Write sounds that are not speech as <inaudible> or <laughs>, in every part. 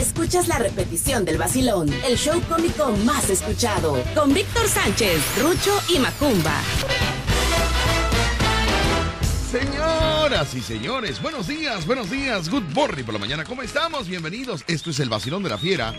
escuchas la repetición del vacilón, el show cómico más escuchado, con Víctor Sánchez, Rucho y Macumba. Señoras y señores, buenos días, buenos días, good morning por la mañana, ¿cómo estamos? Bienvenidos, esto es el Vacilón de la Fiera,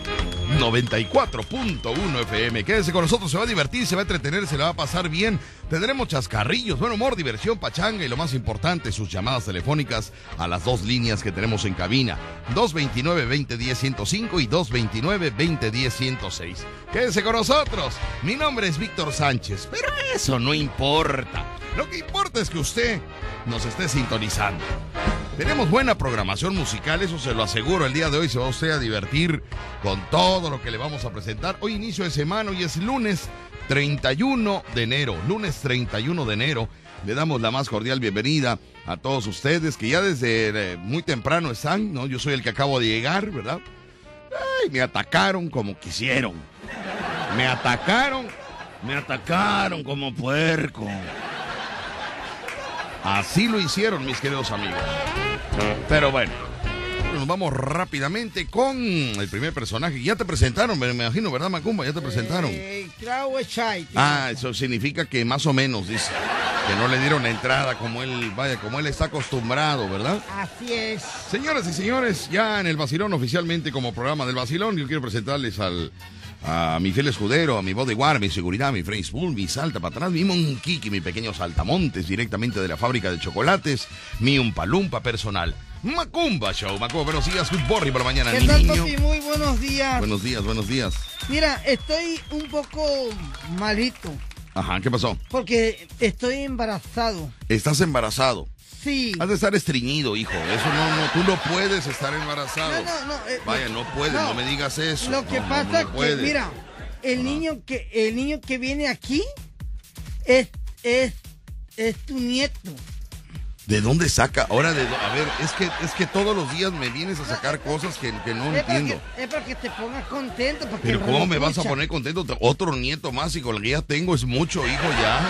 94.1 FM. Quédese con nosotros, se va a divertir, se va a entretener, se le va a pasar bien. Tendremos chascarrillos, buen humor, diversión, pachanga y lo más importante, sus llamadas telefónicas a las dos líneas que tenemos en cabina, 229-2010-105 y 229-2010-106. Quédese con nosotros, mi nombre es Víctor Sánchez, pero eso no importa. Lo que importa es que usted nos esté sintonizando. Tenemos buena programación musical, eso se lo aseguro. El día de hoy se va usted a divertir con todo lo que le vamos a presentar. Hoy inicio de semana, hoy es lunes 31 de enero. Lunes 31 de enero. Le damos la más cordial bienvenida a todos ustedes que ya desde eh, muy temprano están, ¿no? Yo soy el que acabo de llegar, ¿verdad? Ay, me atacaron como quisieron. Me atacaron, me atacaron como puerco. Así lo hicieron, mis queridos amigos. Pero bueno, nos vamos rápidamente con el primer personaje. Ya te presentaron, me imagino, ¿verdad, Macumba? Ya te presentaron. Eh. Ah, eso significa que más o menos, dice. Que no le dieron la entrada como él, vaya, como él está acostumbrado, ¿verdad? Así es. Señoras y señores, ya en el Vacilón, oficialmente como programa del Vacilón, yo quiero presentarles al a mi fiel escudero, a mi bodyguard, mi seguridad, mi Facebook, mi salta para atrás, mi monkiki, mi pequeño saltamontes directamente de la fábrica de chocolates, mi umpalumpa personal. Macumba Show, Macumba, buenos días, good morning por la mañana, ¿Qué mi tal, niño. papi? Muy buenos días. Buenos días, buenos días. Mira, estoy un poco malito Ajá, ¿qué pasó? porque estoy embarazado. Estás embarazado. Sí. Has de estar estreñido, hijo. Eso no, no, tú no puedes estar embarazado. No, no, no, eh, Vaya, no puedes, no, no. me digas eso. Lo que No, pasa no es que, mira, el niño que el niño que viene aquí es es es tu nieto. ¿De dónde saca? Ahora, de, a ver, es que, es que todos los días me vienes a sacar cosas que, que no Es entiendo. que, es para que te pongas contento. Porque Pero ¿cómo me vas a poner contento? Otro nieto más y con el que ya tengo es mucho, hijo, ya.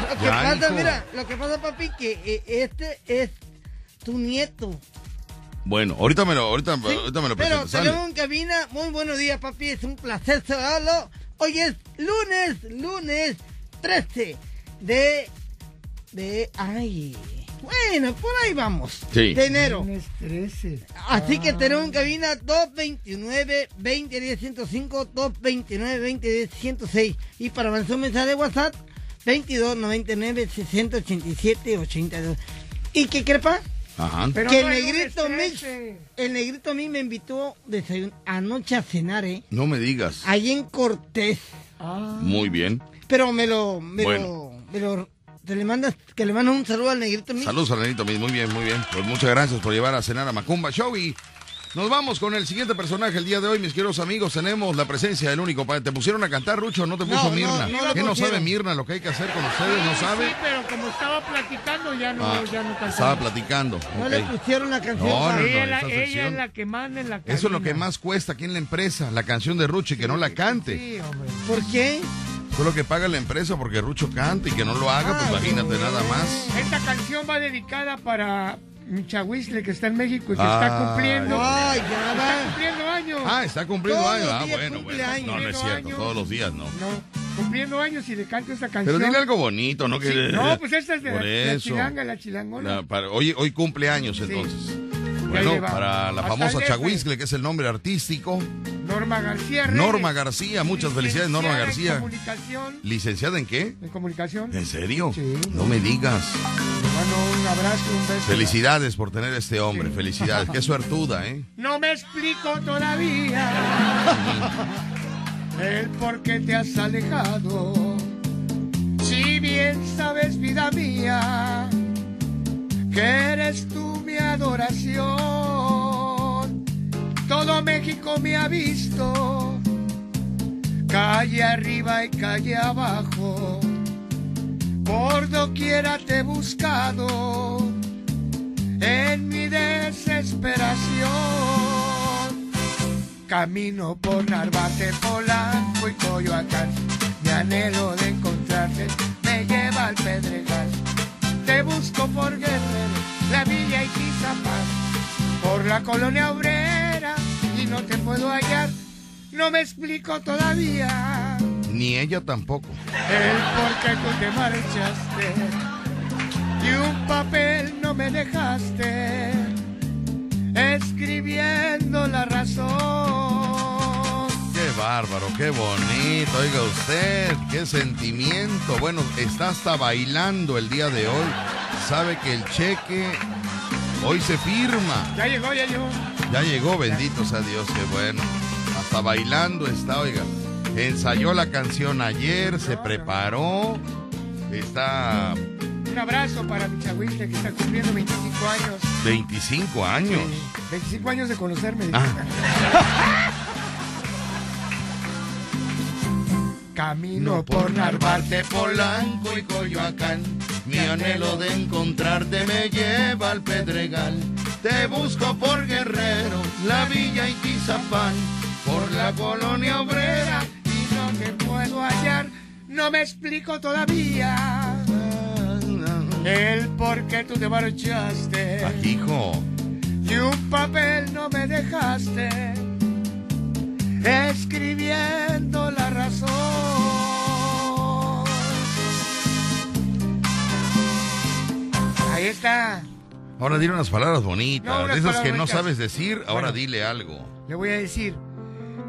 Lo que Ya, pasa, hijo. mira, lo que pasa, papi, que eh, este es tu nieto. Bueno, ahorita me lo, ahorita, Sí, ahorita me lo Pero presentas. sale. tenemos en cabina. Muy buenos días, papi. Es un placer saludarlo. Hoy es lunes, lunes 13 de. de. Ay. Bueno, por ahí vamos. Sí. De enero. Lunes 13. Así que tenemos en cabina 229-2010-105, 229-2010-106. Y para mandar un mensaje de WhatsApp, 2299-6087-82. ¿Y qué crepa? Ajá. Pero que no el negrito Mix, 13. el negrito a mí me invitó desayun- anoche a cenar, ¿eh? No me digas. Allí en Cortés. Ah, Muy bien. Pero me lo, me Bueno. lo, me lo, te le mandas, que le mandas un saludo al negrito Mix. Saludos, Alanito. Muy bien, muy bien. Pues muchas gracias por llevar a cenar a Macumba Show y nos vamos con el siguiente personaje el día de hoy, mis queridos amigos. Tenemos la presencia del único. ¿Te pusieron a cantar, Rucho? ¿No te puso No, Mirna? no lo ¿Qué no sabe Mirna lo que hay que hacer con ustedes? ¿No sabe? Sí, pero como estaba platicando, ya no, Ah, ya no cantaba. estaba platicando. No le pusieron la canción. No, ella, la- ella es la que manda en la Eso es lo que cabina. más cuesta aquí en la empresa, la canción de Rucho y que no la cante. Sí, hombre. ¿Por qué? Eso es lo que paga la empresa porque Rucho canta y que no lo haga, pues Ay, imagínate nada más. Esta canción va dedicada para mi chahuizle que está en México y que Ah, está cumpliendo. Ay, ya Está va. cumpliendo años. Ah, está cumpliendo Todos años. Ah, bueno, cumple bueno. años. No, no es cierto, años. todos los días no. No, cumpliendo años y le canto esta canción. Pero dile algo bonito, ¿no? Que, Sí, No, pues esta es de la, la chilanga, la chilangona. La- para- hoy, hoy cumple años Sí. entonces. Bueno, para la Hasta famosa. Chahuizcle, que es el nombre artístico. Norma García Reyes. Norma García, muchas felicidades, Norma García. En comunicación. ¿Licenciada en qué? En comunicación. ¿En serio? Sí. No me digas. Mando un abrazo, un beso. Felicidades por tener este hombre, Sí. felicidades. Qué <laughs> suertuda, ¿eh? No me explico todavía el por qué te has alejado. Si bien sabes, vida mía, que eres tú mi adoración. Todo México me ha visto, calle arriba y calle abajo. Por doquiera te he buscado en mi desesperación. Camino por Narvarte, Polanco y Coyoacán. Mi anhelo de encontrarte me lleva al Pedregal. Te busco por Guerrero, la Villa y Tizapán. Por la colonia obrera, y no te puedo hallar. No me explico todavía Ni ella tampoco. el por qué tú te marchaste y un papel no me dejaste escribiendo la razón. Bárbaro, qué bonito. Oiga usted, qué sentimiento. Bueno, está hasta bailando el día de hoy. Sabe que el cheque hoy se firma. Ya llegó, ya llegó. Ya llegó, bendito sea Dios, qué bueno. Hasta bailando está, oiga. Ensayó la canción ayer, se preparó. Está Un abrazo para mi chagüiste que está cumpliendo 25 años. 25 años. 25 años de conocerme. Ah. <laughs> Camino por Narvarte, Polanco y Coyoacán. Mi anhelo de encontrarte me lleva al Pedregal. Te busco por Guerrero, la Villa y Tizapán, por la colonia obrera. y no te puedo hallar. No me explico todavía el por qué tú te marchaste Aquí, hijo. y un papel no me dejaste escribiendo la Ahí está. Ahora dile unas palabras bonitas. No, unas de esas que no bonitas. sabes decir, ahora Bueno. dile algo. Le voy a decir.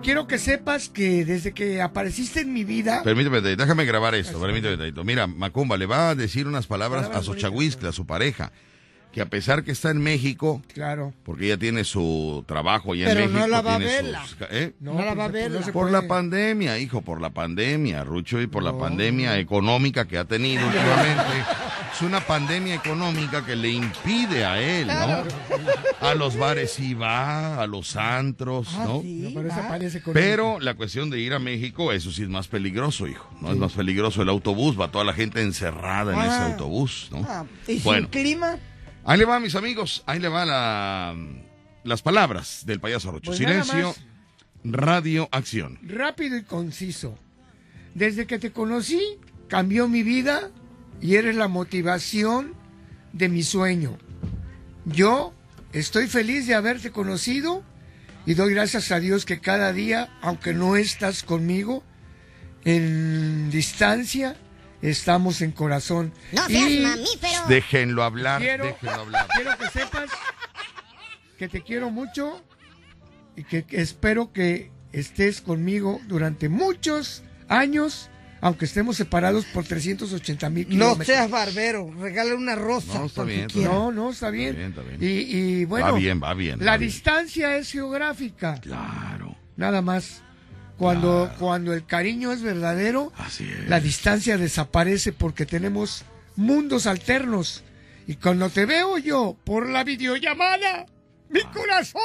Quiero que sepas que desde que apareciste en mi vida. Permíteme, déjame grabar esto, permíteme. tantito. Mira, Macumba le va a decir unas palabras Palabras a chahuiscle, a su pareja, que a pesar que está en México, Claro. porque ella tiene su trabajo allá Pero en no México. la va a verla. sus- ¿eh? No la pues, va a pues, ver. no se Por la pandemia, hijo, por la pandemia, Rucho, y por la No. pandemia económica que ha tenido últimamente. Es una pandemia económica que le impide a él, ¿no? A los bares sí va, a los antros, Ah, ¿no? sí, No, pero ah. Pero la cuestión de ir a México, eso sí es más peligroso, hijo. No es más peligroso el autobús, va toda la gente encerrada en Ah. ese autobús, ¿no? Ah, ¿Y Bueno. sin clima? Ahí le va, mis amigos, ahí le va la, las palabras del payaso Rocho. Pues Silencio, radio, acción. rápido y conciso. Desde que te conocí, cambió mi vida y eres la motivación de mi sueño. Yo estoy feliz de haberte conocido y doy gracias a Dios que cada día, aunque no estás conmigo, en distancia, estamos en corazón. No seas Y mamífero. Déjenlo hablar, Quiero- déjenlo hablar. quiero que sepas que te quiero mucho y que, que espero que estés conmigo durante muchos años, aunque estemos separados por 380 mil No kilómetros. seas barbero. Regala una rosa. No, está bien, está. No, no, está bien. Está bien, está bien. Y, y bueno, Va bien, va bien, la va distancia es geográfica, Claro, nada más. Cuando, cuando el cariño es verdadero, así es. la distancia desaparece porque tenemos mundos alternos. Y cuando te veo yo por la videollamada, mi corazón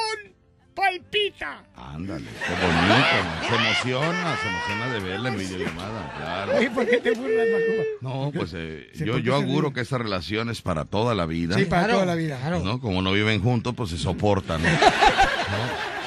palpita. Ándale, qué bonito, se emociona, se emociona de verla en videollamada, claro. Oye, ¿por qué te burlas, Macuba? No, pues eh, yo, ¿por qué yo auguro que esta relación es para toda la vida. Sí, para Claro, toda la vida. ¿no? Como no viven juntos, pues se soportan. ¿no? <laughs> ¿No?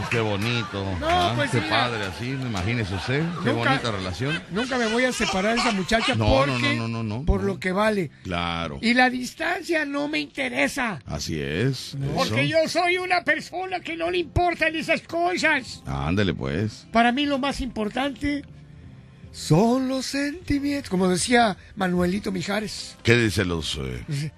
Pues qué bonito. No, ¿ah? pues qué padre así, imagínese usted. Qué Nunca- bonita relación. Nunca me voy a separar de esa muchacha No, porque, no, no, no, no, por no. lo que vale. Claro. Y la distancia no me interesa. Así es. Porque eso. yo soy una persona que no le importan esas cosas. Ándale, pues. Para mí lo más importante son los sentimientos. Como decía Manuelito Mijares. ¿Qué dicen los...? eh? Dice,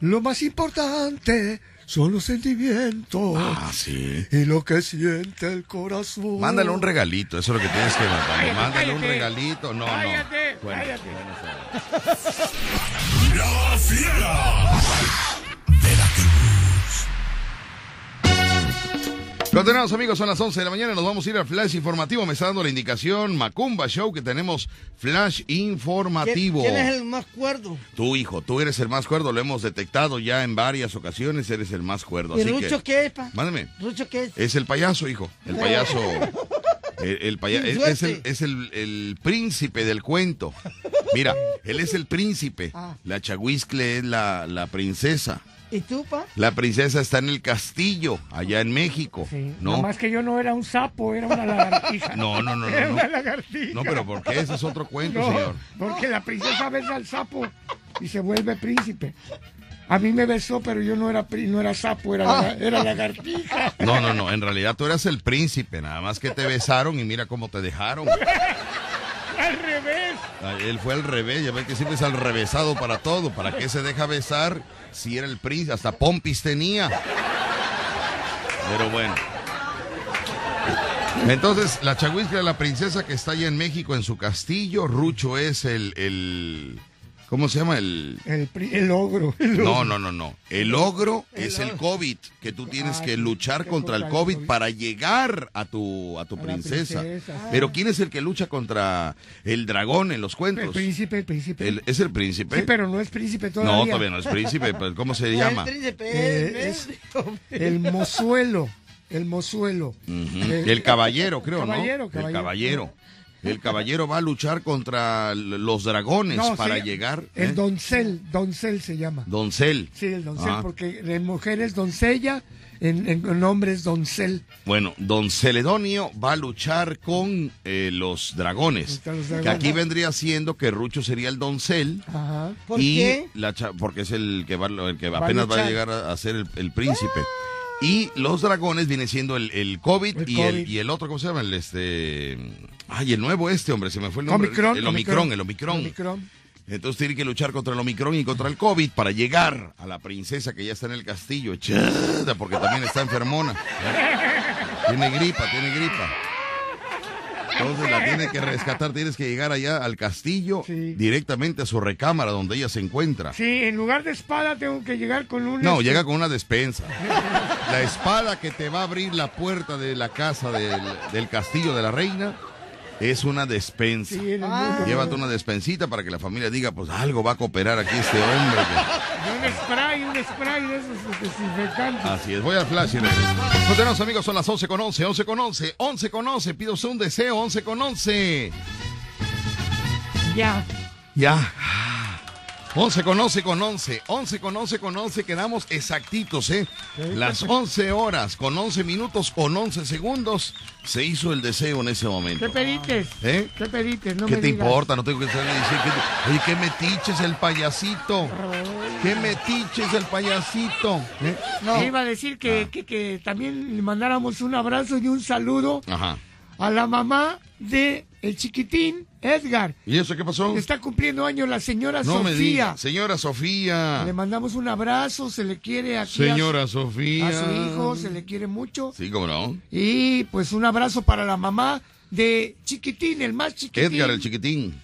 Lo más importante son los sentimientos. Ah, sí. Y lo que siente el corazón. Mándale un regalito, eso es lo que tienes que mandar. Cállate, Mándale un regalito. No, Cállate, no. Bueno, cállate. bueno. La fiera. Continuamos amigos, son las 11 de la mañana, nos vamos a ir al flash informativo, me está dando la indicación Macumba Show que tenemos flash ¿Quién, informativo. quién es el más cuerdo? Tu hijo, tú eres el más cuerdo, lo hemos detectado ya en varias ocasiones, eres el más cuerdo. ¿Y Así Rucho que, qué es, pa? mándame, ¿Rucho qué es? es el payaso, hijo, el payaso, <laughs> el, el paya- Sin es, es el, es el, el príncipe del cuento. Mira, él es el príncipe, Ah. la chahuiscle es la, la princesa. ¿Y tú, pa? La princesa está en el castillo, allá en México. Sí, ¿no? Nomás que yo no era un sapo, era una lagartija. <laughs> No, no, no, no, Era no. una lagartija. No, pero ¿por qué? Ese es otro cuento, No, señor. Porque la princesa besa al sapo y se vuelve príncipe. A mí me besó, pero yo no era, no era sapo, era, Ah. era lagartija. No, no, no. En realidad tú eras el príncipe. Nada más que te besaron y mira cómo te dejaron. <laughs> Al revés. Él fue al revés. Ya ves que siempre es al revésado para todo. ¿Para qué se deja besar si era el príncipe? Hasta Pompis tenía. Pero bueno. Entonces, la Chahuisca es la princesa que está allá en México en su castillo. Rucho es el. el ¿Cómo se llama? El. El, pri- el ogro. el No, ogro. no, no, no. El ogro es el COVID, que tú tienes Ah, que luchar contra el COVID COVID. para llegar a tu, a tu A princesa. Pero ¿quién es el que lucha contra el dragón en los El cuentos? príncipe, el príncipe. El- ¿Es el príncipe? Sí, pero no es príncipe no, todavía. todavía no es príncipe. <laughs> pues, ¿Cómo se llama? El príncipe Eh, es El mozuelo. El mozuelo. Eh, El caballero, creo, caballero, ¿no? caballero. El caballero. El caballero va a luchar contra los dragones No, para sí, llegar. El ¿eh? doncel, doncel se llama. Doncel. Sí, el doncel, Ah. porque en mujer es doncella, en, en, en hombre es doncel. Bueno, Don Celedonio va a luchar con eh, los dragones. Contra los Que aquí vendría siendo que Rucho sería el doncel. Ajá. ¿Por y qué? La cha- porque es el que, va, el que apenas va a llegar a, a ser el, el príncipe. Y los dragones viene siendo el, el COVID, El y, El, COVID. y el otro, ¿cómo se llama? El este. Ay, el nuevo este, hombre, se me fue el nombre. Omicron. el Omicron, el Omicron. Omicron. Entonces tiene que luchar contra el Omicron y contra el COVID para llegar a la princesa que ya está en el castillo, echada, porque también está enfermona. Tiene gripa, tiene gripa. Entonces la tiene que rescatar, tienes que llegar allá al castillo, Sí. directamente a su recámara donde ella se encuentra. Sí, en lugar de espada tengo que llegar con un... No, este, llega con una despensa. La espada que te va a abrir la puerta de la casa del, del castillo de la reina es una despensa. Sí, Ah. Llévate una despensita para que la familia diga, pues algo va a cooperar aquí este hombre. Un spray, un spray de esos desinfectantes. Así es, voy al flash. Continuamos amigos, son las 11 con 11, 11 con 11, 11 con 11, pido usted un deseo, 11 con 11. Ya. Ya. 11 con 11 con 11, 11 con 11 con 11, quedamos exactitos, ¿eh? Las 11 horas con 11 minutos con 11 segundos se hizo el deseo en ese momento. ¿Qué pedites? ¿Eh? ¿Qué pedites? No ¿Qué me te digas. importa? No tengo que estar diciendo. que- Oye, qué metiche es el payasito. Qué metiche es el payasito. ¿Eh? Te iba a decir que, Ah. que, que también le mandáramos un abrazo y un saludo Ajá. a la mamá de el chiquitín Edgar. ¿Y eso qué pasó? Está cumpliendo años la señora No me Sofía. diga. Señora Sofía. Le mandamos un abrazo, se le quiere aquí a su- Señora Sofía. a su hijo, se le quiere mucho. Sí, cómo no. Y pues un abrazo para la mamá de Chiquitín, el más chiquitín. Edgar, el chiquitín.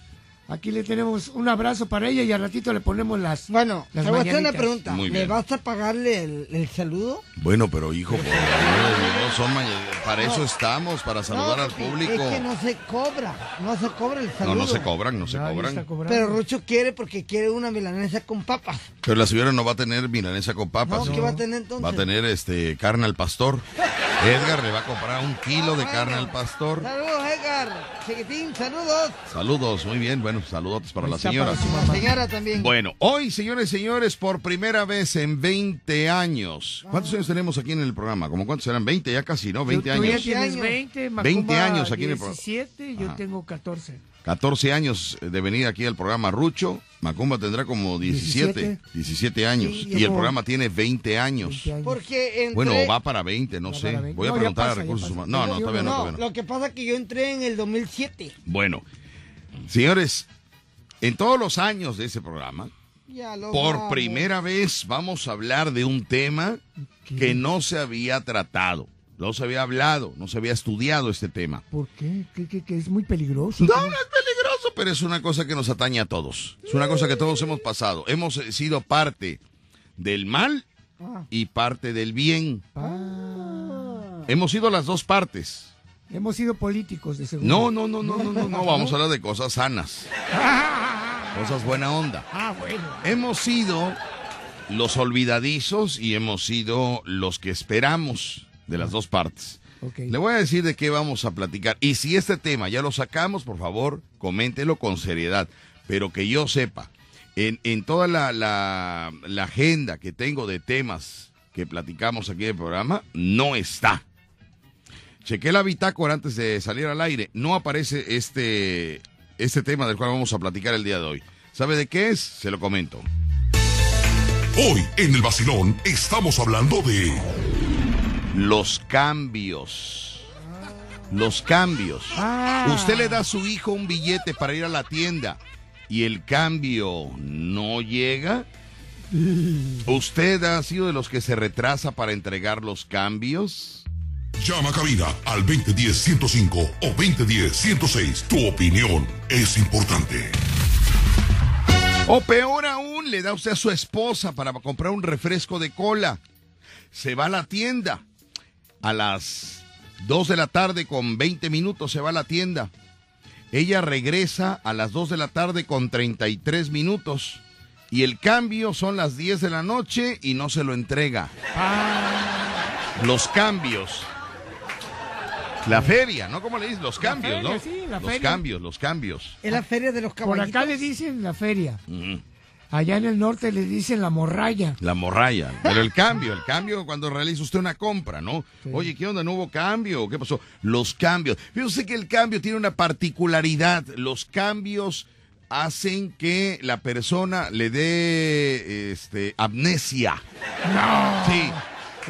Aquí le tenemos un abrazo para ella y al ratito le ponemos las. Bueno, Las te voy a hacer una pregunta. Muy ¿Le bien. vas a pagarle el, el saludo? Bueno, pero hijo, por no son ma- para eso estamos, para saludar No, al público. Es que no se cobra. No se cobra el No, saludo. no se cobran, no se Nadie cobran. Pero Rucho quiere porque quiere una milanesa con papas. Pero la señora no va a tener milanesa con papas. No, ¿qué va a tener entonces? Va a tener este carne al pastor. <laughs> Edgar le va a comprar un kilo de carne al pastor. Saludos, Edgar. Chiquitín, saludos. Saludos, muy bien. Bueno, saludos para Ahí la señora. para La señora también. Bueno, hoy, señores y señores, por primera vez en 20 años. ¿Cuántos años tenemos aquí en el programa? ¿Cómo cuántos serán? 20 ya casi, ¿no? 20 Tú- tú ya años. tienes años. 20, 20 Macumba años aquí en el programa. 17, yo Ajá. tengo 14. 14 años de venir aquí al programa Rucho. Macumba tendrá como 17, 17. 17 años. Sí, y el programa tiene 20 años. 20 años. Porque entré... Bueno, va para 20, no Va sé. para 20. Voy a No, preguntar pasa, a recursos humanos. No, no, No, todavía no, No, todavía no. lo que pasa es que yo entré en el 2007. Bueno, señores, en todos los años de ese programa, por vamos. primera vez vamos a hablar de un tema que no se había tratado. No se había hablado, no se había estudiado este tema. ¿Por qué? ¿Que, que, que es muy peligroso? No, no es peligroso, pero es una cosa que nos atañe a todos. Es una cosa que todos hemos pasado. Hemos sido parte del mal Ah. y parte del bien. Ah, Hemos sido las dos partes. Hemos sido políticos, de seguro. No, no, no, no, no, no, no. Vamos a hablar de cosas sanas. Cosas buena onda. <laughs> Ah, bueno. Hemos sido los olvidadizos y hemos sido los que esperamos de las dos partes. Le voy a decir de qué vamos a platicar. Y si este tema ya lo sacamos, por favor, coméntelo con seriedad. Pero que yo sepa, en, en toda la, la- la agenda que tengo de temas que platicamos aquí en el programa, no está. Chequé la bitácora antes de salir al aire. No aparece este, este tema del cual vamos a platicar el día de hoy. ¿Sabe de qué es? Se lo comento. Hoy en el vacilón estamos hablando de Los cambios. Los cambios. Ah. Usted le da a su hijo un billete para ir a la tienda y el cambio no llega. <laughs> ¿Usted ha sido de los que se retrasa para entregar los cambios? Llama a cabina al 2010-105 o 2010-106. Tu opinión es importante. O peor aún, le da usted a su esposa para comprar un refresco de cola. Se va a la tienda. A las 2 de la tarde con 20 minutos se va a la tienda. Ella regresa a las 2 de la tarde con 33 minutos. Y el cambio son las 10 de la noche y no se lo entrega. Los cambios. La feria, ¿no? ¿Cómo le dices? Los cambios, feria, ¿no? sí, la los feria. cambios, los cambios. Es la feria de los Por caballitos. acá le dicen la feria. Ujú. Allá en el norte le dicen la morralla. La morralla. Pero el cambio, el cambio cuando realiza usted una compra, ¿no? Oye, ¿qué onda? ¿No hubo cambio? ¿Qué pasó? Los cambios. Fíjese que el cambio tiene una particularidad. Los cambios hacen que la persona le dé este, amnesia. No. Sí.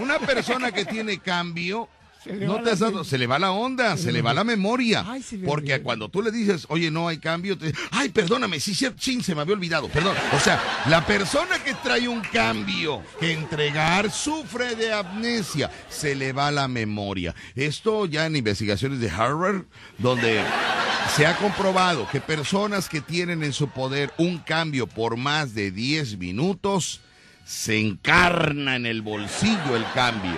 Una persona que tiene cambio. Se le no te has dado- se le va la onda, se le va la memoria. Ay, me porque cuando tú le dices, oye, no hay cambio, te ay, perdóname, sí, chin, se me había olvidado, perdón. O sea, la persona que trae un cambio que entregar sufre de amnesia, se le va la memoria. Esto ya en investigaciones de Harvard, donde se ha comprobado que personas que tienen en su poder un cambio por más de 10 minutos, se encarna en el bolsillo el cambio.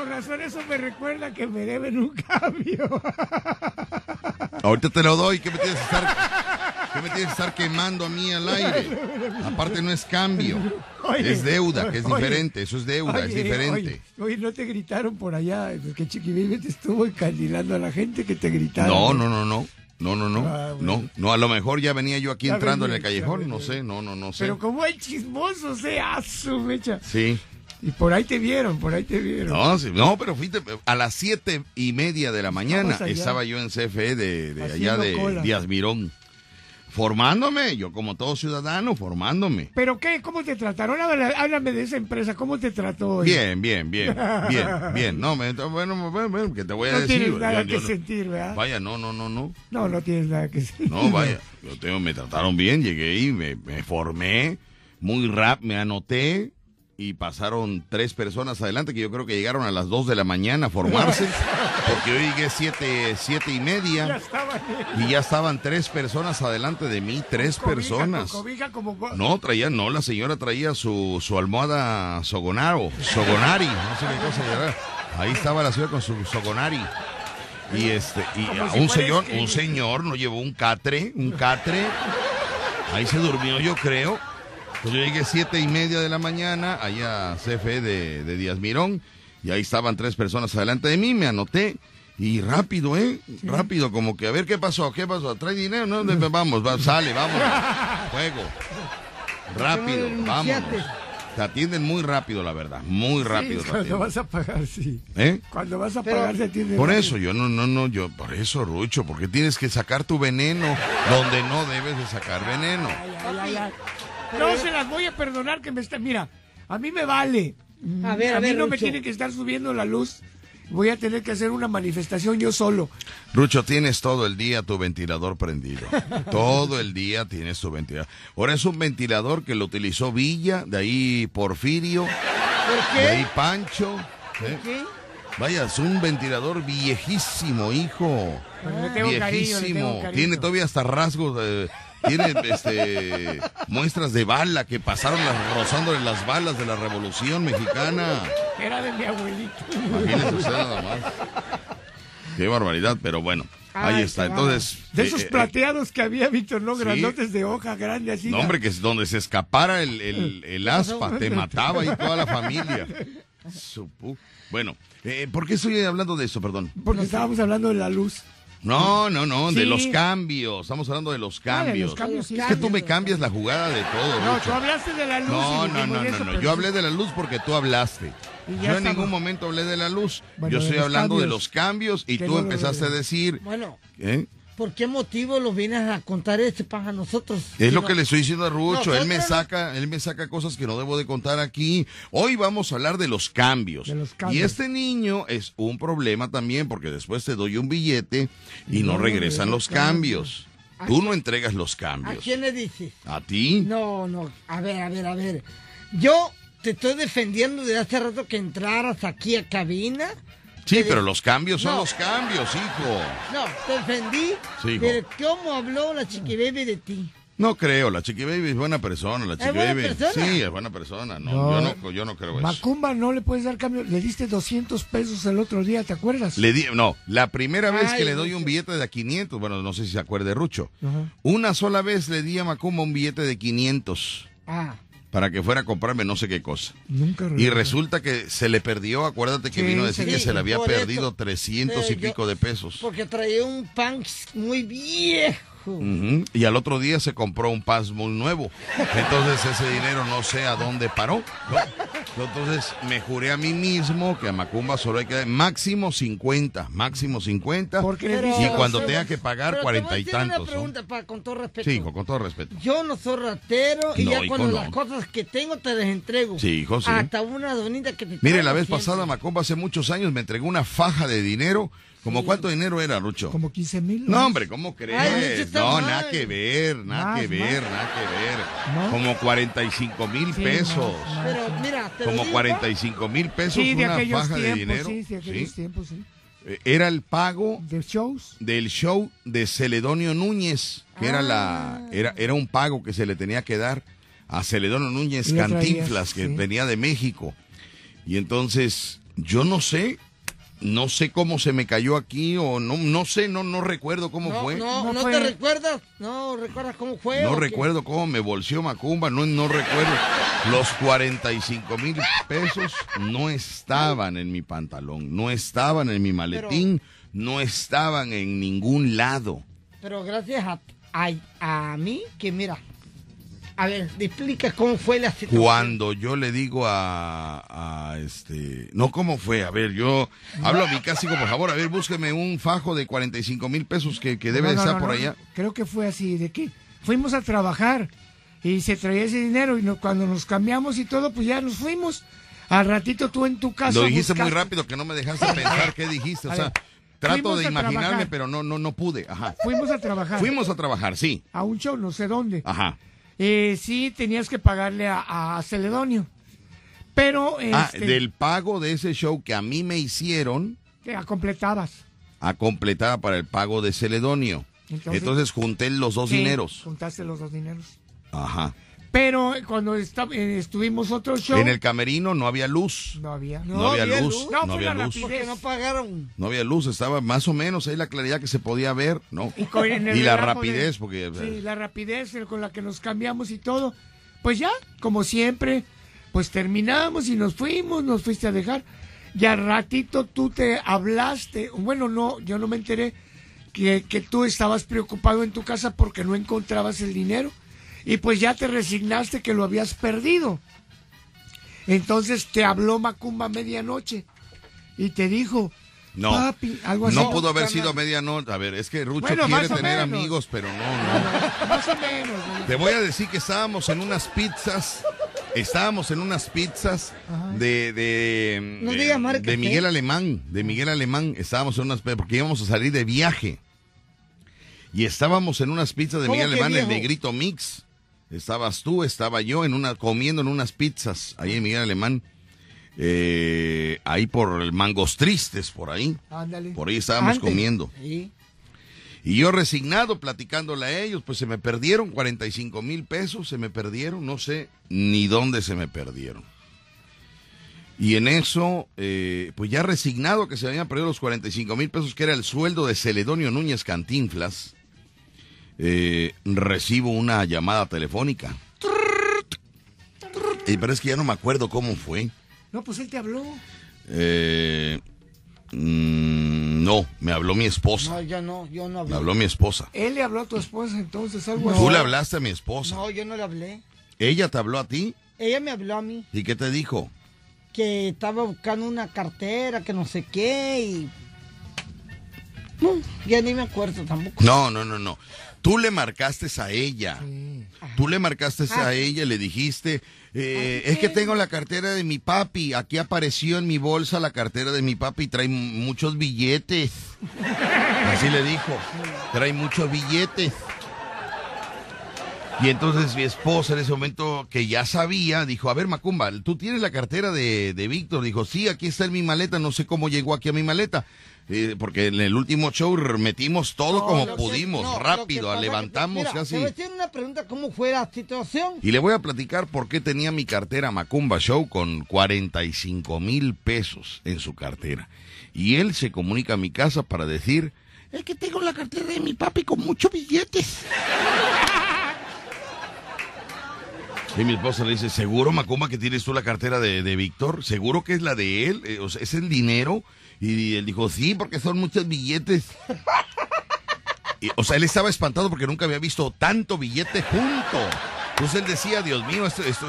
Con razón eso me recuerda que me deben un cambio. <laughs> Ahorita te lo doy, ¿qué me tienes que estar, qué me tienes que estar quemando a mí al aire? Aparte no es cambio, Oye, es deuda, que es oye, diferente, eso es deuda, es Oye, diferente. Oye, oye, no te gritaron por allá, que Chiquibaby te estuvo encandilando a la gente que te gritaron. No, no, no, no. No, no, no, Ah, bueno. no, no, a lo mejor ya venía yo aquí Ya entrando en venía, el ya callejón, no sé, no, no, no sé. Pero como hay chismosos, eh, a su mecha. Sí, Y por ahí te vieron, por ahí te vieron. no, sí, no, pero fíjate, a las siete y media de la mañana estaba yo en CFE de, de allá de cola. Díaz Mirón, formándome, yo como todo ciudadano, formándome. ¿Pero qué? ¿Cómo te trataron? Háblame, de esa empresa, ¿cómo te trató? hoy? Bien, bien, bien, <laughs> bien, bien. No, me, bueno, bueno, bueno, que te voy a No decir. tienes nada yo- que yo no- sentir, ¿verdad? Vaya, no, no, no, no. No, no tienes nada que sentir. No, vaya. Yo tengo, me trataron bien, llegué ahí, me, me formé, muy rap, me anoté y pasaron tres personas adelante que yo creo que llegaron a las dos de la mañana a formarse, <laughs> porque yo llegué siete, siete y Ya media estaban y ya estaban tres personas adelante de mí, tres Cobija, personas. cobija como... No, traía, no, la señora traía su, su almohada Sogonaro, Sogonari, no sé qué cosa era. Ahí estaba la señora con su Sogonari. Y este, y si un señor, un señor nos llevó un catre, un catre. Ahí se durmió, yo creo. Pues yo llegué siete y media de la mañana allá a CFE de, de Díaz Mirón y ahí estaban tres personas adelante de mí, me anoté y rápido, ¿eh? Rápido, como que a ver qué pasó, qué pasó, trae dinero, no, vamos, va, sale, vamos, <laughs> juego, rápido, ¿Por qué no vámonos. denunciaste? Te atienden muy rápido, la verdad, muy rápido. Sí, te cuando atienden. vas a pagar, sí. ¿Eh? Cuando vas a pagar se atiende Por rápido. eso, yo no, no, no, yo, por eso, Rucho, porque tienes que sacar tu veneno donde no debes de sacar veneno. Ay, ay, ay, ay. No se las voy a perdonar que me está... Mira, a mí me vale. A ver, a a mí ver, no me tiene que estar subiendo la luz. Voy a tener que hacer una manifestación yo solo. Rucho, tienes todo el día tu ventilador prendido. <laughs> Todo el día tienes tu ventilador. Ahora es un ventilador que lo utilizó Villa, de ahí Porfirio, ¿Por de ahí qué? Pancho. ¿eh? ¿Qué? Vaya, es un ventilador viejísimo, hijo. Pero le tengo cariño, le Viejísimo. tengo cariño. Tiene todavía hasta rasgos, eh, tiene este muestras de bala que pasaron las, rozándole las balas de la Revolución Mexicana. Era de mi abuelito. Imagínese usted nada más. Qué barbaridad, pero bueno, ahí está. Entonces, De eh, esos eh, plateados que había, Víctor, ¿no? sí. Grandotes de hoja grande así. No, hombre, que es donde se escapara el, el, el aspa, te mataba ahí toda la familia. Bueno, eh, ¿por qué estoy hablando de eso, perdón? Porque estábamos hablando de la luz. No, no, no, de los cambios. Estamos hablando de los Ah, cambios. los cambios, sí. Es que tú me cambias la jugada de todo, No, Rucho. tú hablaste de la luz. No, no, no, no, no. Yo hablé de la luz porque tú hablaste. Yo en ningún momento hablé de la luz. Bueno, Yo estoy hablando de los cambios y tú empezaste a decir, Bueno, ¿eh? ¿Por qué motivo lo vienes a contar ese pan a nosotros? Es lo que le estoy diciendo a Rucho. Él me saca, él me saca cosas que no debo de contar aquí. Hoy vamos a hablar de los cambios. De los Y este niño es un problema también porque después te doy un billete y no, No regresan regresa. los cambios. Tú no entregas los ¿A cambios. quién le dices? ¿A ti? No, no, a ver, a ver, a ver. Yo te estoy defendiendo de hace rato que entraras aquí a cabina. Sí, Te pero de- los cambios son No. los cambios, hijo. No, te defendí Sí, hijo. de cómo habló la chiquibebe de ti. No creo, la Chiqui Baby es buena persona, la Chiqui buena Baby. persona? Sí, es buena persona. No, No. Yo, no, yo no creo eso. Macumba no le puedes dar cambio. Le diste 200 pesos el otro día, ¿te acuerdas? Le di, no, la primera vez Ay, que le doy un billete de a 500, bueno, no sé si se acuerde Rucho. Una sola vez le di a Macumba un billete de 500 Ah, para que fuera a comprarme no sé qué cosa. Nunca Y resulta que se le perdió, acuérdate que Sí, vino a decir sí, que se le había perdido eso. 300 y Eh, yo- pico de pesos. porque traía un pan muy viejo. Y al otro día se compró un Paz muy nuevo. Entonces ese dinero no sé a dónde paró. ¿no? Entonces me juré a mí mismo que a Macumba solo hay que dar máximo 50, máximo 50. Porque Y cuando tenga que pagar pero te voy a 40 y una tantos. ¿no? pregunta para, con todo respeto. Sí, hijo, con todo respeto. Yo no soy ratero y No, ya cuando no. las cosas que tengo te las entrego. Sí, hijo, sí. Hasta una donita que te Mire, la vez siempre. pasada Macumba hace muchos años me entregó una faja de dinero. ¿Como cuánto dinero era, Rucho? como 15 mil. No, hombre, ¿cómo crees? No, mal. nada que ver, nada Más, que ver, más. nada que ver. ¿No? Como 45 mil Sí, pesos. más, más. Pero mira, te Como digo, 45 mil pesos Sí, una faja de dinero. sí, de aquellos ¿sí? tiempos, sí. Eh, Era el pago De shows. del show de Celedonio Núñez, que era la Ah. era era un pago que se le tenía que dar a Celedonio Núñez traías, Cantinflas, que sí. venía de México. Y entonces, yo no sé, no sé cómo se me cayó aquí o no no sé, no no recuerdo cómo No, fue. no, No no, fue- te recuerdas. No recuerdas cómo fue. No qué? recuerdo cómo me bolseó Macumba, no, no recuerdo. Los 45 mil pesos no estaban en mi pantalón, no estaban en mi maletín, no estaban en ningún lado. Pero gracias a, a, a mí, que mira. A ver, explica cómo fue la situación. Cuando yo le digo a, a este, no cómo fue, a ver, yo hablo a mi digo, por favor, a ver, búsqueme un fajo de 45 mil pesos que, que debe No, estar no, por allá. Creo que fue así, de que fuimos a trabajar y se traía ese dinero y no- cuando nos cambiamos y todo, pues ya nos fuimos. Al ratito tú en tu casa. Lo dijiste muy rápido que no me dejaste pensar qué dijiste, o <laughs> sea, trato de imaginarme, pero no, no, no pude, ajá. Fuimos a trabajar. Fuimos a trabajar, sí, A un show, no sé dónde. ajá. Eh, sí, tenías que pagarle a, a Celedonio. Pero, Ah, este, del pago de ese show que a mí me hicieron que completabas. a completar para el pago de Celedonio. Entonces- Entonces, junté los dos Sí, dineros. Juntaste los dos dineros. Ajá. Pero cuando esta- eh, estuvimos otro show, En el camerino no había luz. no había. No, había había luz. luz. No, No, fue había la luz. Porque no pagaron. No había luz. Estaba más o menos ahí la claridad que se podía ver, ¿no? Y, con- la de- rapidez, porque... Sí, la rapidez con la que nos cambiamos y todo. Pues ya, como siempre, pues terminamos y nos fuimos, nos fuiste a dejar. Y al ratito tú te hablaste, bueno, no, yo no me enteré que, que tú estabas preocupado en tu casa porque no encontrabas el dinero. Y pues ya te resignaste que lo habías perdido. Entonces te habló Macumba a medianoche y te dijo, No, papi, algo así. no pudo haber sido a medianoche. A ver, es que Rucho Bueno, quiere tener menos. amigos, pero no, no. <laughs> Más o menos. ¿no? Te voy a decir que estábamos en unas pizzas. Estábamos en unas pizzas de de, No de- marcas, de ¿eh? Miguel Alemán, de Miguel Alemán. Estábamos en unas porque íbamos a salir de viaje. Y estábamos en unas pizzas de ¿Cómo Miguel Alemán, el viejo? Negrito Mix. Estabas tú, estaba yo en una comiendo en unas pizzas ahí en Miguel Alemán. Eh, ahí por el Mangos Tristes, por ahí. Ándale. Por ahí estábamos Antes. comiendo. Sí. Y yo resignado, platicándole a ellos, pues se me perdieron 45 mil pesos, se me perdieron, no sé ni dónde se me perdieron. Y en eso, eh, pues ya resignado que se habían perdido los 45 mil pesos, que era el sueldo de Celedonio Núñez Cantinflas, eh, recibo una llamada telefónica. Y pero es que ya no me acuerdo cómo fue. No, pues él te habló. Eh, mm, no, me habló mi esposa. No, yo no, yo no hablé. Me habló mi esposa. Él le habló a tu esposa entonces, algo Tú así. le hablaste a mi esposa. No, yo no le hablé. ¿Ella te habló a ti? Ella me habló a mí ¿Y qué te dijo? que estaba buscando una cartera, que no sé qué, y No, ya ni me acuerdo tampoco. No, no, no, no. Tú le marcaste a ella. Tú le marcaste a ella, le dijiste, eh, es que tengo la cartera de mi papi. Aquí apareció en mi bolsa la cartera de mi papi y trae muchos billetes. <laughs> Así le dijo, trae muchos billetes. Y entonces mi esposa en ese momento que ya sabía, dijo, a ver Macumba, ¿tú tienes la cartera de, de Víctor? Dijo, sí, aquí está en mi maleta, no sé cómo llegó aquí a mi maleta. Eh, porque en el último show metimos todo como pudimos, rápido, levantamos casi. Te voy una pregunta, ¿cómo fue la situación? Y le voy a platicar por qué tenía mi cartera Macumba Show con 45 mil pesos en su cartera. Y él se comunica a mi casa para decir, es que tengo la cartera de mi papi con muchos billetes. <laughs> Y mi esposa le dice, ¿seguro, Macumba, que tienes tú la cartera de, de Víctor? ¿Seguro que es la de él? Eh, o sea, ¿Es el dinero? Y él dijo, sí, porque son muchos billetes. o sea, él estaba espantado porque nunca había visto tanto billete junto. Entonces él decía, Dios mío, esto, esto,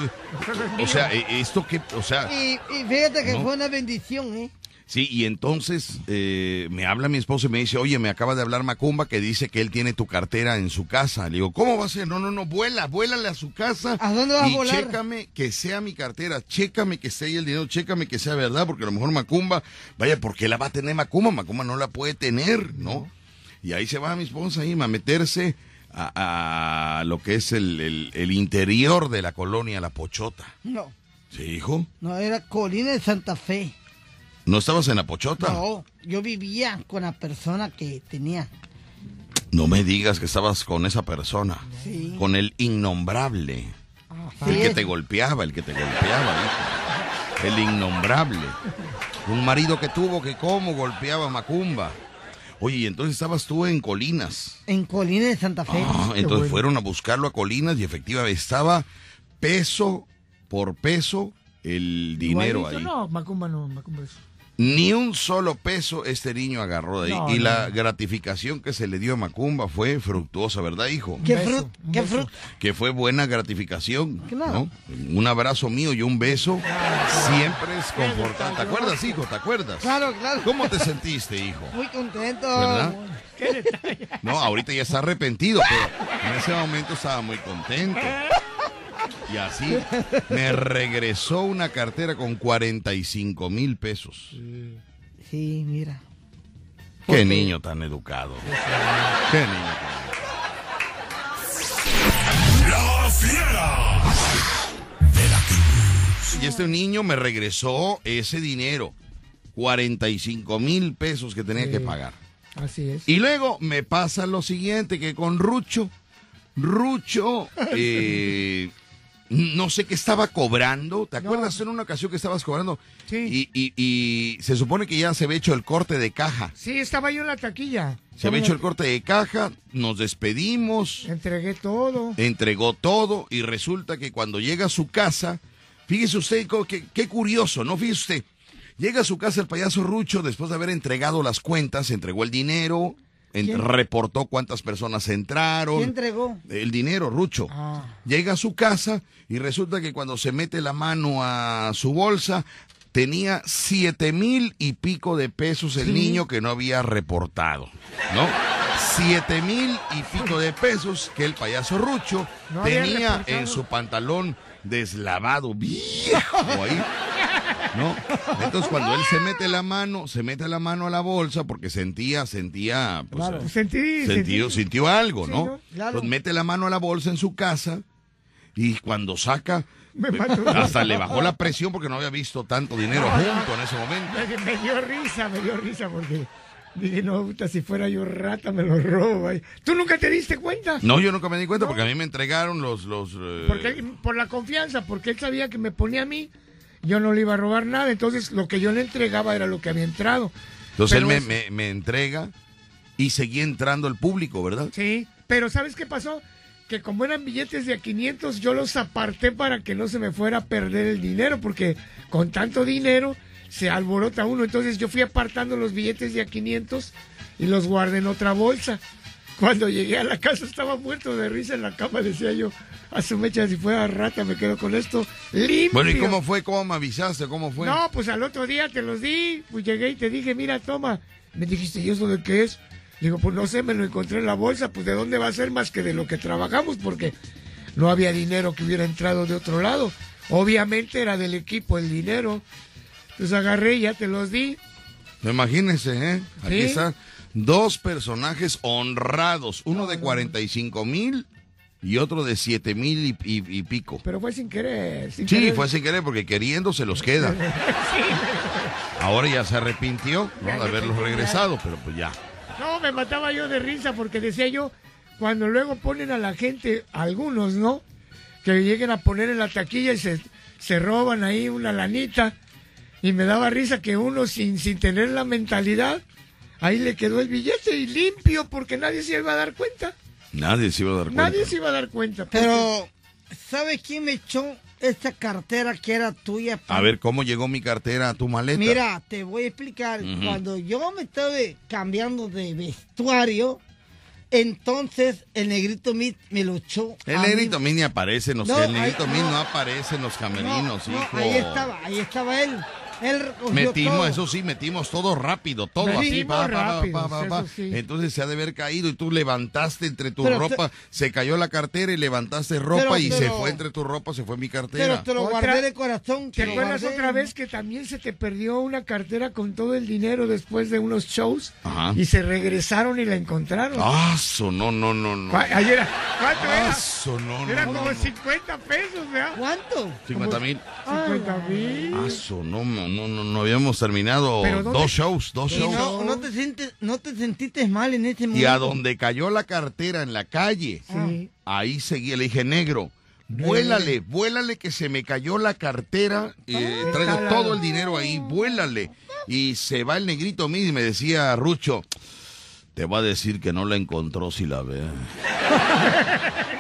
o sea, <laughs> eh, esto que, o sea. Y, fíjate que fue una bendición, ¿eh? Sí, y entonces eh, me habla mi esposo y me dice, oye, me acaba de hablar Macumba que dice que él tiene tu cartera en su casa. Le digo, ¿cómo va a ser? No, no, no, vuela, vuélale a su casa. ¿A dónde va a volar? chécame que sea mi cartera, chécame que sea ahí el dinero, chécame que sea verdad, porque a lo mejor Macumba, vaya, ¿por qué la va a tener Macumba? Macumba no la puede tener, ¿no? Y ahí se va mi esposa ahí a meterse a, lo que es el, el interior de la colonia La Pochota. No. ¿Sí, hijo? No, era Colina de Santa Fe. ¿No estabas en la pochota? No, yo vivía con la persona que tenía. No me digas que estabas con esa persona. Sí. Con el innombrable. el que te golpeaba, el que te golpeaba. El innombrable. Un marido que tuvo que como golpeaba Macumba. Oye, y entonces estabas tú en Colinas. En Colinas de Santa Fe. Ah, entonces fueron a buscarlo a Colinas y efectivamente estaba peso por peso el dinero ahí. No, Macumba no, Macumba ni un solo peso este niño agarró de ahí. y la gratificación que se le dio a Macumba fue fructuosa, ¿verdad, hijo? ¿Qué fruto? ¿Qué fruto? Que fue buena gratificación. ¿no? Un abrazo mío y un beso siempre es confortante. ¿Te acuerdas, hijo? ¿Te acuerdas? Claro, claro. ¿Cómo te sentiste, hijo? Muy contento. ¿Verdad? No, ahorita ya está arrepentido, pero en ese momento estaba muy contento. Y así me regresó una cartera con 45 mil pesos. Sí, mira. Qué niño tan educado. Qué niño tan La fiera de la Y este niño me regresó ese dinero. 45 mil pesos que tenía que pagar. Así es. Y luego me pasa lo siguiente, que con Rucho, Rucho <laughs> eh, no sé qué estaba cobrando. ¿Te acuerdas en una ocasión que estabas cobrando? Sí. Y, se supone que ya se había hecho el corte de caja. Sí, estaba yo en la taquilla. Se había hecho el corte de caja, nos despedimos. Entregué todo. Entregó todo y resulta que cuando llega a su casa, fíjese usted qué, qué curioso, ¿no? Fíjese usted. Llega a su casa el payaso Rucho después de haber entregado las cuentas, entregó el dinero, reportó cuántas personas entraron. ¿Quién entregó? El dinero, Rucho. Ah. Llega a su casa y resulta que cuando se mete la mano a su bolsa, tenía siete mil y pico de pesos el niño que no había reportado, ¿no? Siete mil y pico de pesos que el payaso Rucho tenía en su pantalón deslavado, viejo ahí. <laughs> ¿no? Entonces cuando él se mete la mano, se mete la mano a la bolsa porque sentía, sentía, pues, claro. Sentí, sintió, sintió algo, ¿no? Pues mete la mano a la bolsa en su casa y cuando saca, hasta le bajó la presión porque no había visto tanto dinero junto en ese momento. Me, dio risa, me dio risa porque dije, no, si fuera yo rata me lo robo. ¿Tú nunca te diste cuenta? No, yo nunca me di cuenta porque a mí me entregaron los... los eh, por la confianza, porque él sabía que me ponía a mí yo no le iba a robar nada, entonces lo que yo le entregaba era lo que había entrado. Entonces él me, me, entrega y seguía entrando el público, ¿verdad? Sí, pero ¿sabes qué pasó? Que como eran billetes de a 500, yo los aparté para que no se me fuera a perder el dinero, porque con tanto dinero se alborota uno. Entonces yo fui apartando los billetes de a 500 y los guardé en otra bolsa. Cuando llegué a la casa estaba muerto de risa en la cama, decía yo, a su mecha si fuera rata me quedo con esto limpio. Bueno, ¿y cómo fue? ¿Cómo me avisaste? ¿Cómo fue? No, pues al otro día te los di, pues llegué y te dije, mira, toma. Me dijiste, ¿y eso de qué es? Digo, pues no sé, me lo encontré en la bolsa, pues de dónde va a ser más que de lo que trabajamos, porque no había dinero que hubiera entrado de otro lado. Obviamente era del equipo el dinero. Entonces agarré y ya te los di. Imagínense, ¿eh? Aquí Sí. están dos personajes honrados, uno de 45 mil y otro de 7 mil y, y- y pico. Pero fue sin querer. sin Sí, querer. fue sin querer porque queriendo se los queda. <laughs> Ahora ya se arrepintió ¿no? de haberlos regresado, pero pues ya. No, me mataba yo de risa porque decía yo, cuando luego ponen a la gente, algunos, ¿no? Que lleguen a poner en la taquilla y se, se roban ahí una lanita. Y me daba risa que uno sin, sin tener la mentalidad, ahí le quedó el billete y limpio porque nadie se iba a dar cuenta. Nadie se iba a dar cuenta. Nadie se iba a dar cuenta. porque- Pero, ¿sabes quién me echó esta cartera que era tuya? pa? A ver, ¿cómo llegó mi cartera a tu maleta? Mira, te voy a explicar. Cuando yo me estaba cambiando de vestuario, entonces el negrito Mit me lo echó. El negrito Min ni aparece en los... No, el negrito ahí- Min no no. aparece en los No, camerinos, no, hijo. ahí estaba, ahí estaba él. Él Metimos, todo. eso sí, metimos todo rápido, todo Metimos así, pa, pa, pa, pa, pa, pa. eso sí. Entonces se ha de haber caído y tú levantaste entre tu Pero ropa, se cayó la cartera y levantaste ropa Pero- y se pero- fue entre tu ropa, se fue mi Pero cartera. te lo Otra- guardé de corazón. ¿Te lo acuerdas guardé. otra vez que también se te perdió una cartera con todo el dinero después de unos shows? Ajá. Y se regresaron y la encontraron. Ah, no, no, no, no. ¿Cuá- ayer era- ¿Cuánto Ah, era? so, no, Era no, como no, no. 50 pesos, ¿verdad? ¿Cuánto? 50 mil. 50 mil. Ah, no, no, no, no, no habíamos terminado Pero ¿dónde- dos shows, dos shows. no, no te sientes, no te sentiste mal en ese momento. Y a donde cayó la cartera en la calle, Sí. ahí seguía, le dije, negro, vuélale, vuélale que se me cayó la cartera, eh, traigo Déjala. todo el dinero ahí, vuélale. Y se va el negrito a mí y me decía, Rucho, te va a decir que no la encontró si la ve. <laughs>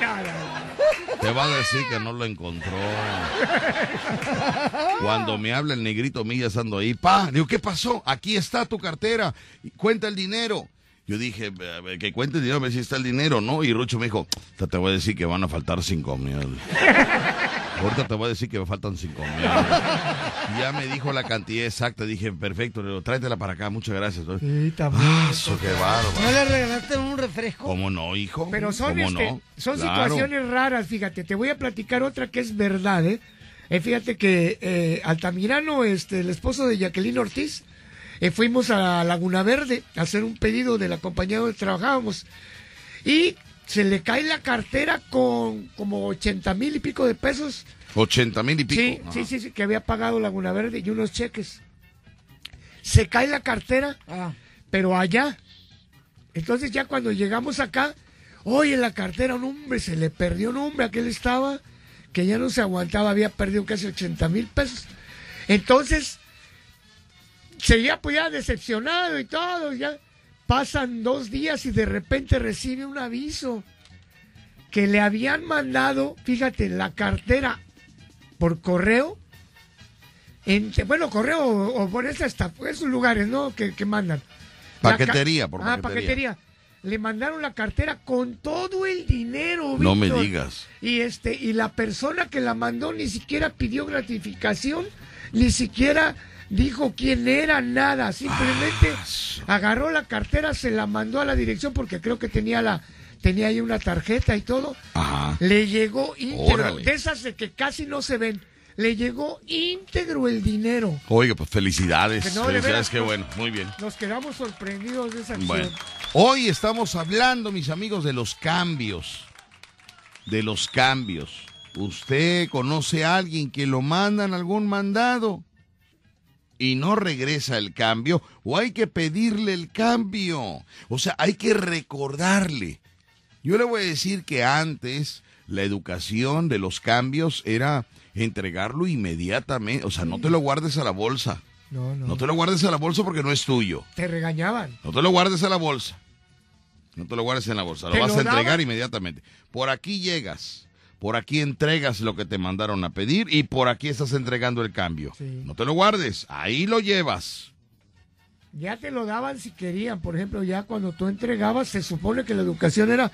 Te va a decir que no la encontró. Cuando me habla el negrito Milla estando ahí, pa, digo, ¿qué pasó? Aquí está tu cartera, cuenta el dinero. Yo dije, "A ver, que cuente el dinero, a ver si está el dinero, ¿no? Y Rucho me dijo, "Ahorita te voy a decir que van a faltar cinco mil. Ahorita te voy a decir que me faltan cinco mil. Y ya me dijo la cantidad exacta, dije, perfecto, le digo, tráetela para acá, muchas gracias. Sí, también. Ah, eso, qué bárbaro. ¿No le regalaste un refresco? ¿Cómo no, hijo? Pero son, ¿Cómo este, no? son Claro. situaciones raras, fíjate. Te voy a platicar otra que es verdad, ¿eh? Eh, fíjate que eh, Altamirano, este, el esposo de Jacqueline Ortiz, eh, fuimos a Laguna Verde a hacer un pedido de la compañía donde trabajábamos. Y se le cae la cartera con como 80 mil y pico de pesos. 80 mil y pico. Sí, sí, sí, sí, que había pagado Laguna Verde y unos cheques. Se cae la cartera, Ah, pero allá. Entonces ya cuando llegamos acá, oye, la cartera, un hombre, se le perdió un hombre, aquel estaba, que ya no se aguantaba, había perdido casi 80 mil pesos. Entonces, seguía pues ya decepcionado y todo, ya pasan dos días y de repente recibe un aviso que le habían mandado, fíjate, la cartera por correo, en, bueno, correo o, o por esas, esos lugares, ¿no? Que, que mandan. Paquetería, por Ah, paquetería. Le mandaron la cartera con todo el dinero, No me Víctor. digas. Y este, y la persona que la mandó ni siquiera pidió gratificación, ni siquiera dijo quién era, nada. Simplemente Ah, agarró la cartera, se la mandó a la dirección porque creo que tenía la, tenía ahí una tarjeta y todo. Ajá. Le llegó íntegro, de esas de que casi no se ven. Le llegó íntegro el dinero. Oiga, pues felicidades. Que no, de felicidades, qué bueno, muy bien. Nos quedamos sorprendidos de esa acción. Bueno, hoy estamos hablando, mis amigos, de los cambios. De los cambios. ¿Usted conoce a alguien que lo mandan algún mandado y no regresa el cambio? ¿O hay que pedirle el cambio? O sea, hay que recordarle. Yo le voy a decir que antes la educación de los cambios era entregarlo inmediatamente. O sea, no te lo guardes a la bolsa. No, no. No te lo guardes a la bolsa porque no es tuyo. Te regañaban. No te lo guardes en la bolsa. No te lo guardes en la bolsa. Lo ¿Te vas lo a entregar daban? inmediatamente. Por aquí llegas. Por aquí entregas lo que te mandaron a pedir y por aquí estás entregando el cambio. Sí. No te lo guardes. Ahí lo llevas. Ya te lo daban si querían. Por ejemplo, ya cuando tú entregabas, se supone que la educación era,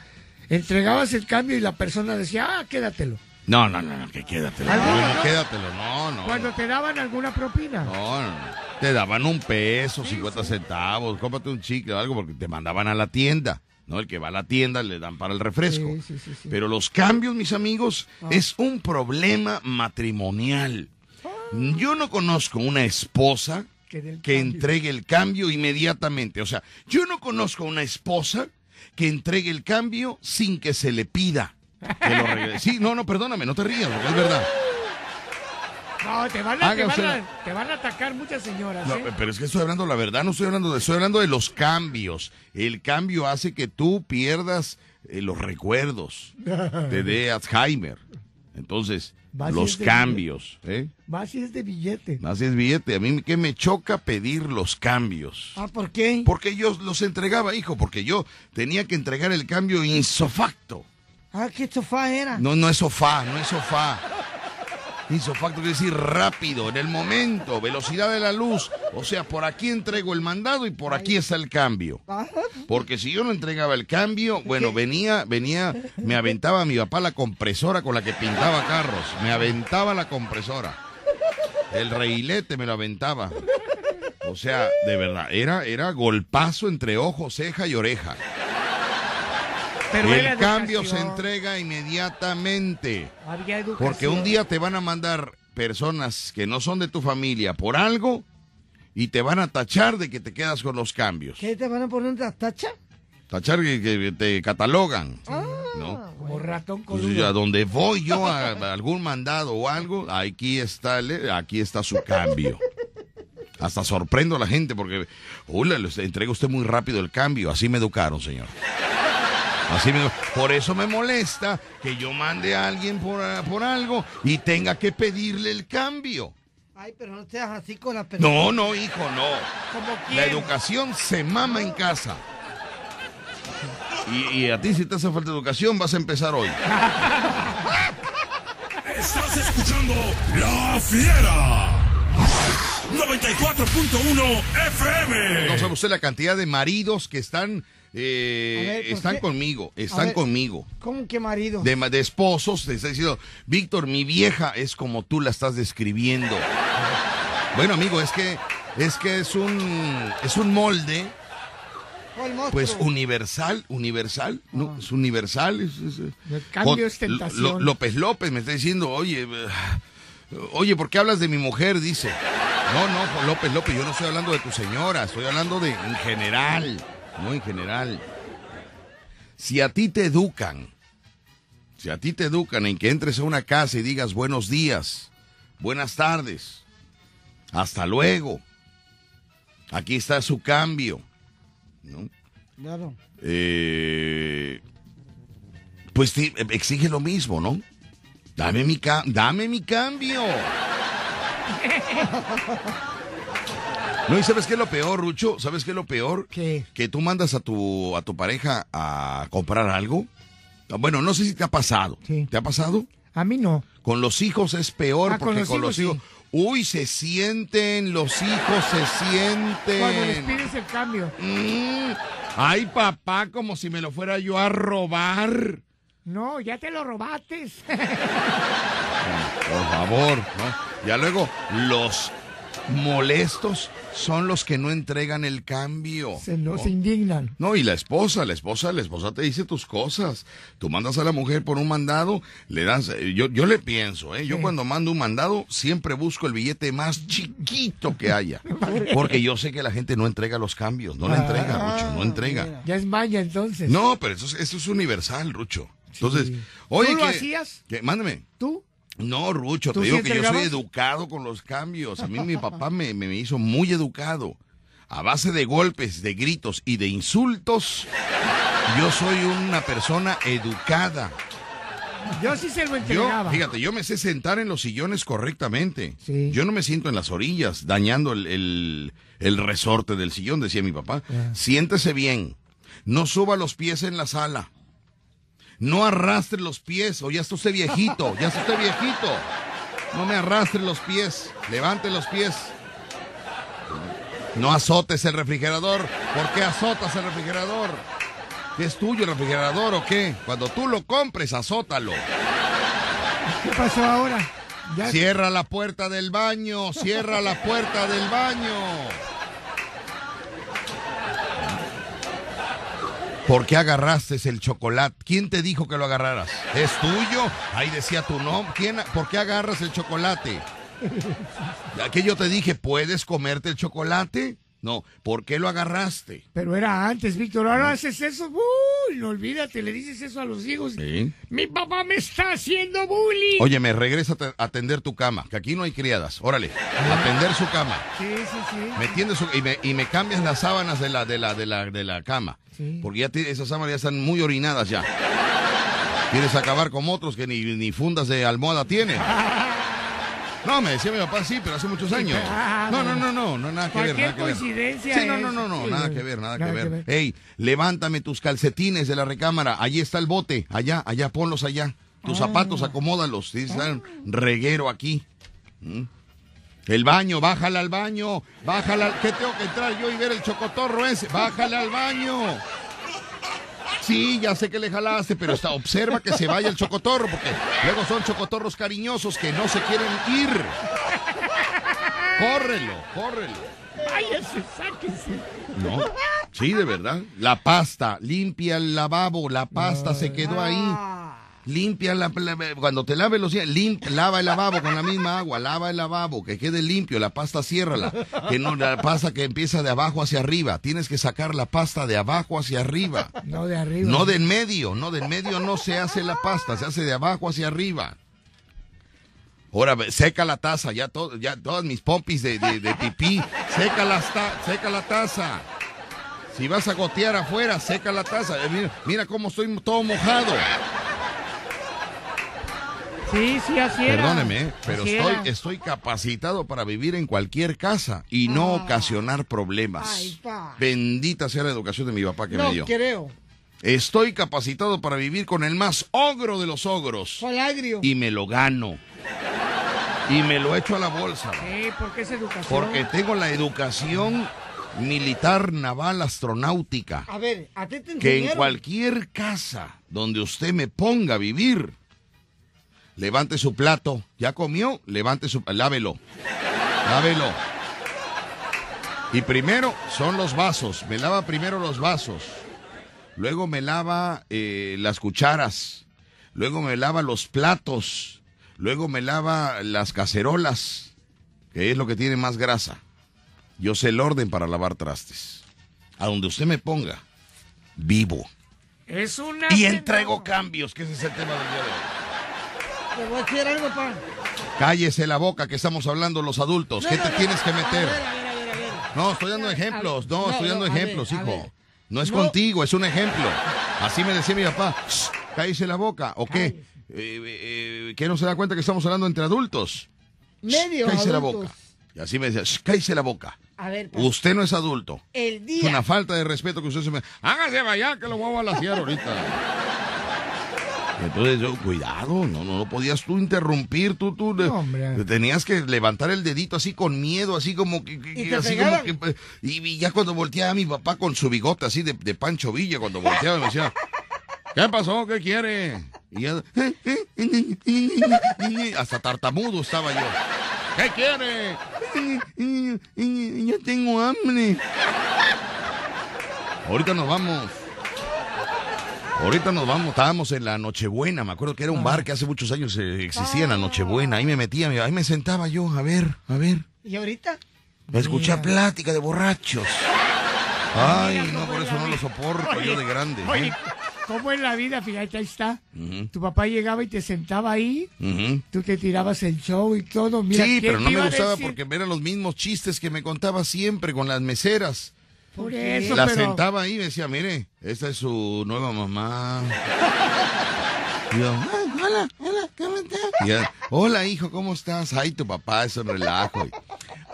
entregabas el cambio y la persona decía, ah, quédatelo. No, no, no, no, que quédatelo. No, no, quédatelo, no, no. Cuando te daban alguna propina. No, no. Te daban un peso, 50 centavos, cómprate un chicle o algo porque te mandaban a la tienda. ¿No? El que va a la tienda le dan para el refresco. Sí, sí, sí, sí. Pero los cambios, mis amigos, es un problema matrimonial. Yo no conozco una esposa Que entregue el cambio inmediatamente. O sea, yo no conozco una esposa que entregue el cambio sin que se le pida que lo regrese. Sí, no, no, perdóname, no te rías, es verdad. No, te van, a, te, van a, te van a atacar muchas señoras. No, ¿eh? pero es que estoy hablando la verdad, no estoy hablando de, estoy hablando de los cambios. El cambio hace que tú pierdas eh, los recuerdos. Te dé Alzheimer. Entonces, si los cambios, ¿eh? Más si es de billete. Así es billete. A mí que me choca pedir los cambios. Ah, ¿por qué? Porque yo los entregaba, hijo, porque yo tenía que entregar el cambio insofacto. Ah, ¿qué sofá era? No, no es sofá, no es sofá. Insofacto quiere decir rápido, en el momento, velocidad de la luz. O sea, por aquí entrego el mandado y por aquí está el cambio. Porque si yo no entregaba el cambio, bueno, venía, venía, me aventaba mi papá la compresora con la que pintaba carros. Me aventaba la compresora. El reilete me lo aventaba. O sea, de verdad, era, era golpazo entre ojo, ceja y oreja. Pero El cambio se entrega inmediatamente. Había educación. Porque un día te van a mandar personas que no son de tu familia por algo y te van a tachar de que te quedas con los cambios. ¿Qué te van a poner una tacha? Tachar que, que te catalogan. Ah, ¿no? Como ratón Pues a donde voy yo a, a <laughs> algún mandado o algo, aquí está, el- aquí está su cambio. Hasta sorprendo a la gente porque, hola, le entrega usted muy rápido el cambio. Así me educaron, señor. Así me, por eso me molesta que yo mande a alguien por, por algo y tenga que pedirle el cambio. Ay, pero no seas así con la persona. No, no, hijo, no. La educación se mama en casa. Y, y a ti si te hace falta educación vas a empezar hoy. <laughs> Estás escuchando La Fiera. 94.1 FM. No sabe usted la cantidad de maridos que están eh, A ver, ¿por están qué? conmigo, están ver. conmigo. ¿Cómo que marido? De, esposos, te está diciendo, Víctor, mi vieja es como tú la estás describiendo. Bueno, amigo, es que es que es un es un molde, pues universal, universal, ¿no? Es universal. es- es- El cambio es tentación. López López me está diciendo, oye, eh, oye, ¿por qué hablas de mi mujer? Dice. No, no, López López, yo no estoy hablando de tu señora, estoy hablando de en general, no en general. Si a ti te educan, si a ti te educan en que entres a una casa y digas buenos días, buenas tardes, hasta luego, aquí está su cambio, ¿no? Claro. Eh, pues ti- exige lo mismo, ¿no? Dame mi, ca- dame mi cambio. <laughs> No, y ¿sabes qué es lo peor, Rucho? ¿Sabes qué es lo peor? ¿Qué? Que tú mandas a tu, a tu pareja a comprar algo. Bueno, no sé si te ha pasado. Sí. ¿Te ha pasado? A mí no. Con los hijos es peor Ah, con porque los con los hijos, hijos... Uy, se sienten, los hijos se sienten. Cuando les pides el cambio. Mm. Ay, papá, como si me lo fuera yo a robar. No, ya te lo robaste. Por favor, ¿no? Ya luego, los molestos son los que no entregan el cambio. se indignan. No, y la esposa, la esposa, la esposa te dice tus cosas. Tú mandas a la mujer por un mandado, le das, eh, yo, yo le pienso, ¿eh? Yo Sí. cuando mando un mandado siempre busco el billete más chiquito que haya. <laughs> Porque yo sé que la gente no entrega los cambios, no le entrega, Rucho, no entrega. mira. Ya es maña entonces. No, pero eso es, eso es universal, Rucho. Entonces, Sí. oye, ¿Tú lo que- hacías? que- mándame. ¿Tú? No, Rucho, ¿Tú te sí digo que yo soy educado con los cambios. A mí mi papá <laughs> me, me hizo muy educado. A base de golpes, de gritos y de insultos, yo soy una persona educada. Yo sí se lo Yo, entregaba. fíjate, yo me sé sentar en los sillones correctamente. Sí. Yo no me siento en las orillas, dañando el, el- el resorte del sillón, decía mi papá. Siéntese bien. No suba los pies en la sala. No arrastre los pies. O ya está usted viejito, ya está usted viejito. No me arrastre los pies. Levante los pies. No azotes el refrigerador. ¿Por qué azotas el refrigerador? ¿Qué es tuyo el refrigerador o qué? Cuando tú lo compres, azótalo. ¿Qué pasó ahora? Ya- Cierra la puerta del baño, cierra la puerta del baño. ¿Por qué agarraste el chocolate? ¿Quién te dijo que lo agarraras? ¿Es tuyo? Ahí decía tu nombre. ¿Quién, ¿Por qué agarras el chocolate? Ya que yo te dije, ¿puedes comerte el chocolate? No, ¿por qué lo agarraste? Pero era antes, Víctor. Ahora haces eso. Uy, no olvídate, le dices eso a los hijos. Sí. Mi papá me está haciendo bullying. Oye, me regresa a te- a atender tu cama, que aquí no hay criadas. Órale, atender su cama. Sí, sí, sí. Me tiendes su- y, me, y me cambias las sábanas de la, de la, de la, de la cama. Sí. Porque ya te- esas sábanas ya están muy orinadas ya. Quieres acabar como otros que ni, ni fundas de almohada tienen. <laughs> No, me decía mi papá, sí, pero hace muchos años. No, no, no, no, no, nada que ver, Cualquier coincidencia Sí, no, no, no, no, nada que ver, nada, que ver. Ey, levántame tus calcetines de la recámara, allí está el bote, allá, allá, ponlos allá. Tus Ah. zapatos, acomódalos, sí, están reguero aquí. ¿Mm? El baño, bájala al baño, bájala, al- ¿qué tengo que entrar yo y ver el chocotorro ese? Bájale al baño. Sí, ya sé que le jalaste, pero está, observa que se vaya el chocotorro, porque luego son chocotorros cariñosos que no se quieren ir. Córrelo, córrelo. Váyase, sáquese. No, sí, de verdad. La pasta, limpia el lavabo, la pasta se quedó ahí. Limpia la, cuando te laves los dientes, lava el lavabo con la misma agua, lava el lavabo, que quede limpio, la pasta ciérrala, que no la pasta que empieza de abajo hacia arriba, tienes que sacar la pasta de abajo hacia arriba. No de arriba. No del medio, no del medio no se hace la pasta, se hace de abajo hacia arriba. Ahora seca la taza, ya todo, ya todas mis pompis de, de, de pipí, seca la, seca la taza. Si vas a gotear afuera, seca la taza. Eh, Mira, mira cómo estoy todo mojado. Sí, sí, así era. Perdóneme, pero Así estoy, era. estoy capacitado para vivir en cualquier casa y no ocasionar problemas. Ay, pa. Bendita sea la educación de mi papá que No me dio. creo. Estoy capacitado para vivir con el más ogro de los ogros. Con agrio. Y me lo gano. Y me lo echo a la bolsa. Sí, porque es educación. Porque tengo la educación militar, naval, astronáutica. A ver, a ti te Que en cualquier casa donde usted me ponga a vivir, levante su plato. ¿Ya comió? Levante su... Lávelo. Lávelo. Y primero son los vasos. Me lava primero los vasos. Luego me lava eh, las cucharas. Luego me lava los platos. Luego me lava las cacerolas, que es lo que tiene más grasa. Yo sé el orden para lavar trastes. A donde usted me ponga, vivo. Es una. Y entrego cambios, que ese es el tema del día de hoy. Te voy a decir algo, pa. Cállese la boca que estamos hablando los adultos. No, ¿Qué no, te no. tienes que A meter? ver, a ver, a ver, a ver. No, estoy dando ejemplos. No, estoy dando ejemplos, hijo. No es contigo, es un ejemplo. Así me decía mi papá. "Shh, Cállese la boca. ¿O qué? Eh, eh, ¿Qué no se da cuenta que estamos hablando entre adultos? Medio Cállese la boca. Y así me decía, "Shh, cállese la boca. A ver, pa. Usted no es adulto. el Es día. una falta de respeto que usted se me... Hágase vaya que lo voy a balasear ahorita. Entonces yo, cuidado, no, no, no podías tú interrumpir, tú, tú, hombre. tenías que levantar el dedito así con miedo, así como que, ¿Y así como que, y, y ya cuando volteaba mi papá con su bigote así de, de Pancho Villa, cuando volteaba me decía, ¿qué pasó? ¿Qué quiere? Y ya, <laughs> hasta tartamudo estaba yo. ¿Qué quiere? <laughs> Ya tengo hambre. Ahorita nos vamos. Ahorita nos vamos, estábamos en la Nochebuena, me acuerdo que era un bar que hace muchos años eh, existía en la Nochebuena, ahí me metía, ahí me sentaba yo, a ver, a ver, ¿Y ahorita? a escuchar plática de borrachos. Ay, no, por eso no lo soporto yo de grande. ¿eh? Oye, ¿cómo es la vida? Fíjate, ahí está. Ujú, Tu papá llegaba y te sentaba ahí, ujú. tú te tirabas el show y todo. Mira, Sí, ¿qué pero no me gustaba porque eran los mismos chistes que me contaba siempre con las meseras. Por eso, La pero... sentaba ahí y me decía, mire, esta es su nueva mamá. <laughs> Y yo, "Ah, hola, hola, ¿cómo estás? Y ella, hola, hijo, ¿cómo estás? Ay, tu papá es un relajo. Y,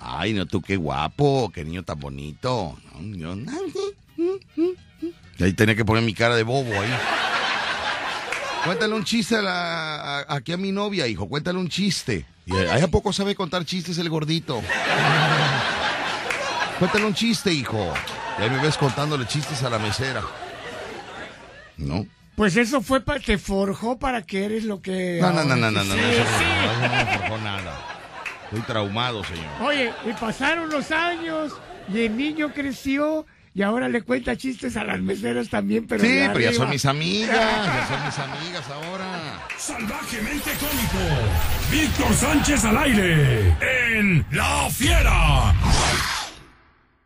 Ay, no, tú qué guapo, qué niño tan bonito. No, yo, "Ah, sí, mm, mm, mm". Y ahí tenía que poner mi cara de bobo ahí. Cuéntale un chiste a la- a- aquí a mi novia, hijo, cuéntale un chiste. Y ahí a poco sabe contar chistes el gordito. <laughs> Cuéntale un chiste, hijo. Y ahí me ves contándole chistes a la mesera. ¿No? Pues eso fue para te forjó para que eres lo que. No, no, no, no, no, no, no, sí, eso sí. no, eso no me forjó nada. Estoy traumado, señor. Oye, y pasaron los años y el niño creció y ahora le cuenta chistes a las meseras también, pero Sí, pero ya son mis amigas, ya son mis <laughs> amigas ahora. Salvajemente cómico. Víctor Sánchez al aire. En La Fiera.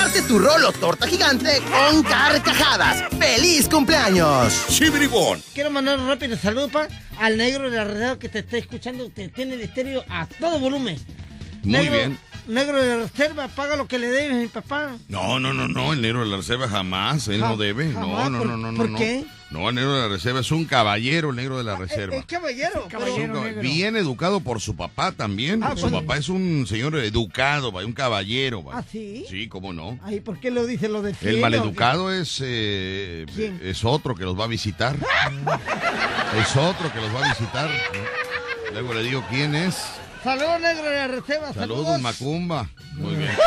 Parte tu rolo torta gigante con carcajadas. ¡Feliz cumpleaños! Chibribón. Quiero mandar un rápido saludo pa, al negro de la reserva que te está escuchando, que tiene el estéreo a todo volumen. Muy Negro- bien. Negro de la reserva, paga lo que le debes, mi papá. No, no, no, no, el negro de la reserva jamás, él Ja- no debe. No, jamás, no, ¿por- no, no, no. por no. qué? No, el negro de la reserva es un caballero, el negro de la reserva. Es, es caballero. pero- Es un caballero. cab- negro. Bien educado por su papá también. Ah, su pues- papá es un señor educado, un caballero. ¿Ah, sí? Sí, cómo no. Ay, ¿por qué lo dice lo de El maleducado es, eh, es otro que los va a visitar. <laughs> es otro que los va a visitar. Luego le digo quién es. Saludos, negro de reserva. Saludos, Macumba. Muy bien. <laughs>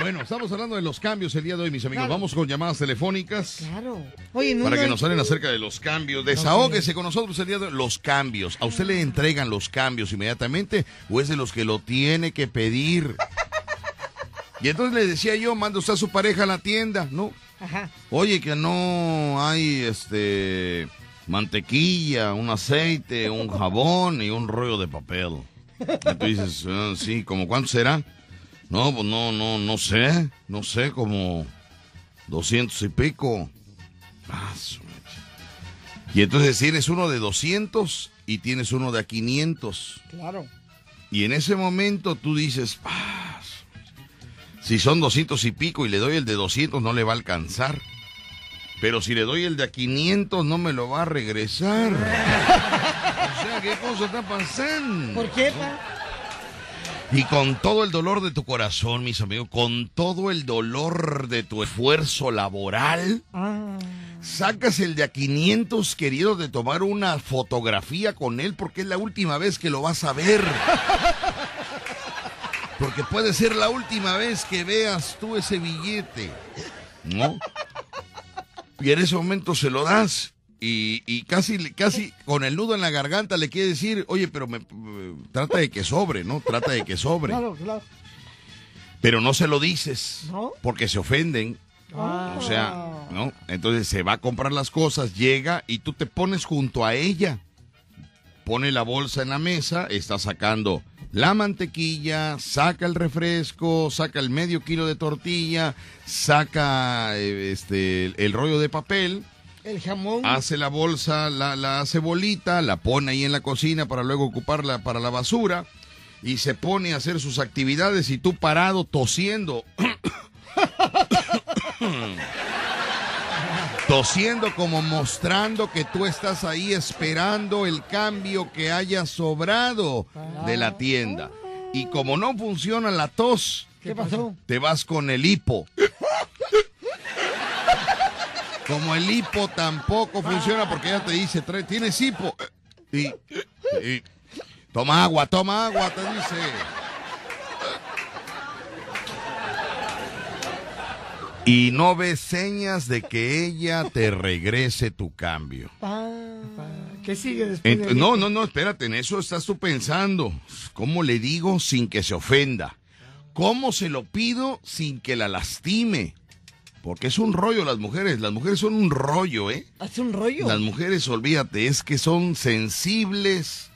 Bueno, estamos hablando de los cambios el día de hoy, mis amigos. Claro. Vamos con llamadas telefónicas Claro. Oye, no para que no- nos hablen acerca de los cambios. Desahóguese con nosotros el día de hoy. Los cambios. ¿A usted le entregan los cambios inmediatamente o es de los que lo tiene que pedir? Y entonces le decía yo, manda usted a su pareja a la tienda, ¿no? Ajá. Oye, que no hay este mantequilla, un aceite, un jabón y un rollo de papel. Y tú dices, "Ah, sí, ¿como cuánto será? No, pues no, no, no sé, no sé, como doscientos y pico. Ah. Y entonces tienes uno de 200 y tienes uno de a 500. Claro. Y en ese momento tú dices, "Ah, si son 200 y pico y le doy el de 200 no le va a alcanzar. Pero si le doy el de a 500 no me lo va a regresar. <laughs> ¿qué cosa está pasando? ¿Por qué, pa? Y con todo el dolor de tu corazón, mis amigos, con todo el dolor de tu esfuerzo laboral, Ah. sacas el de a 500 querido de tomar una fotografía con él porque es la última vez que lo vas a ver. <laughs> Porque puede ser la última vez que veas tú ese billete. ¿No? Y en ese momento se lo das y, y casi, casi con el nudo en la garganta le quiere decir, oye, pero me, me- trata de que sobre, ¿no? Trata de que sobre. Claro, claro. Pero no se lo dices ¿No? porque se ofenden. Ah. O sea, ¿no? Entonces se va a comprar las cosas, llega y tú te pones junto a ella. Pone la bolsa en la mesa, está sacando la mantequilla, saca el refresco, saca el medio kilo de tortilla, saca eh, este el rollo de papel, El jamón. hace la bolsa, la, la hace bolita, la pone ahí en la cocina para luego ocuparla para la basura y se pone a hacer sus actividades y tú parado tosiendo. <coughs> tosiendo como mostrando que tú estás ahí esperando el cambio que haya sobrado de la tienda. Y como no funciona la tos, ¿Qué pasó? te vas con el hipo. Como el hipo tampoco funciona porque ella te dice, "Trae- tienes hipo. Y, y- toma agua, toma agua, te dice. Y no ves señas de que ella te regrese tu cambio. Pa. ¿Qué sigue después? Ent- de no, no, no, espérate, en eso estás tú pensando. ¿Cómo le digo sin que se ofenda? ¿Cómo se lo pido sin que la lastime? Porque es un rollo las mujeres, las mujeres son un rollo, ¿eh? Hace un rollo. Las mujeres, olvídate, es que son sensibles,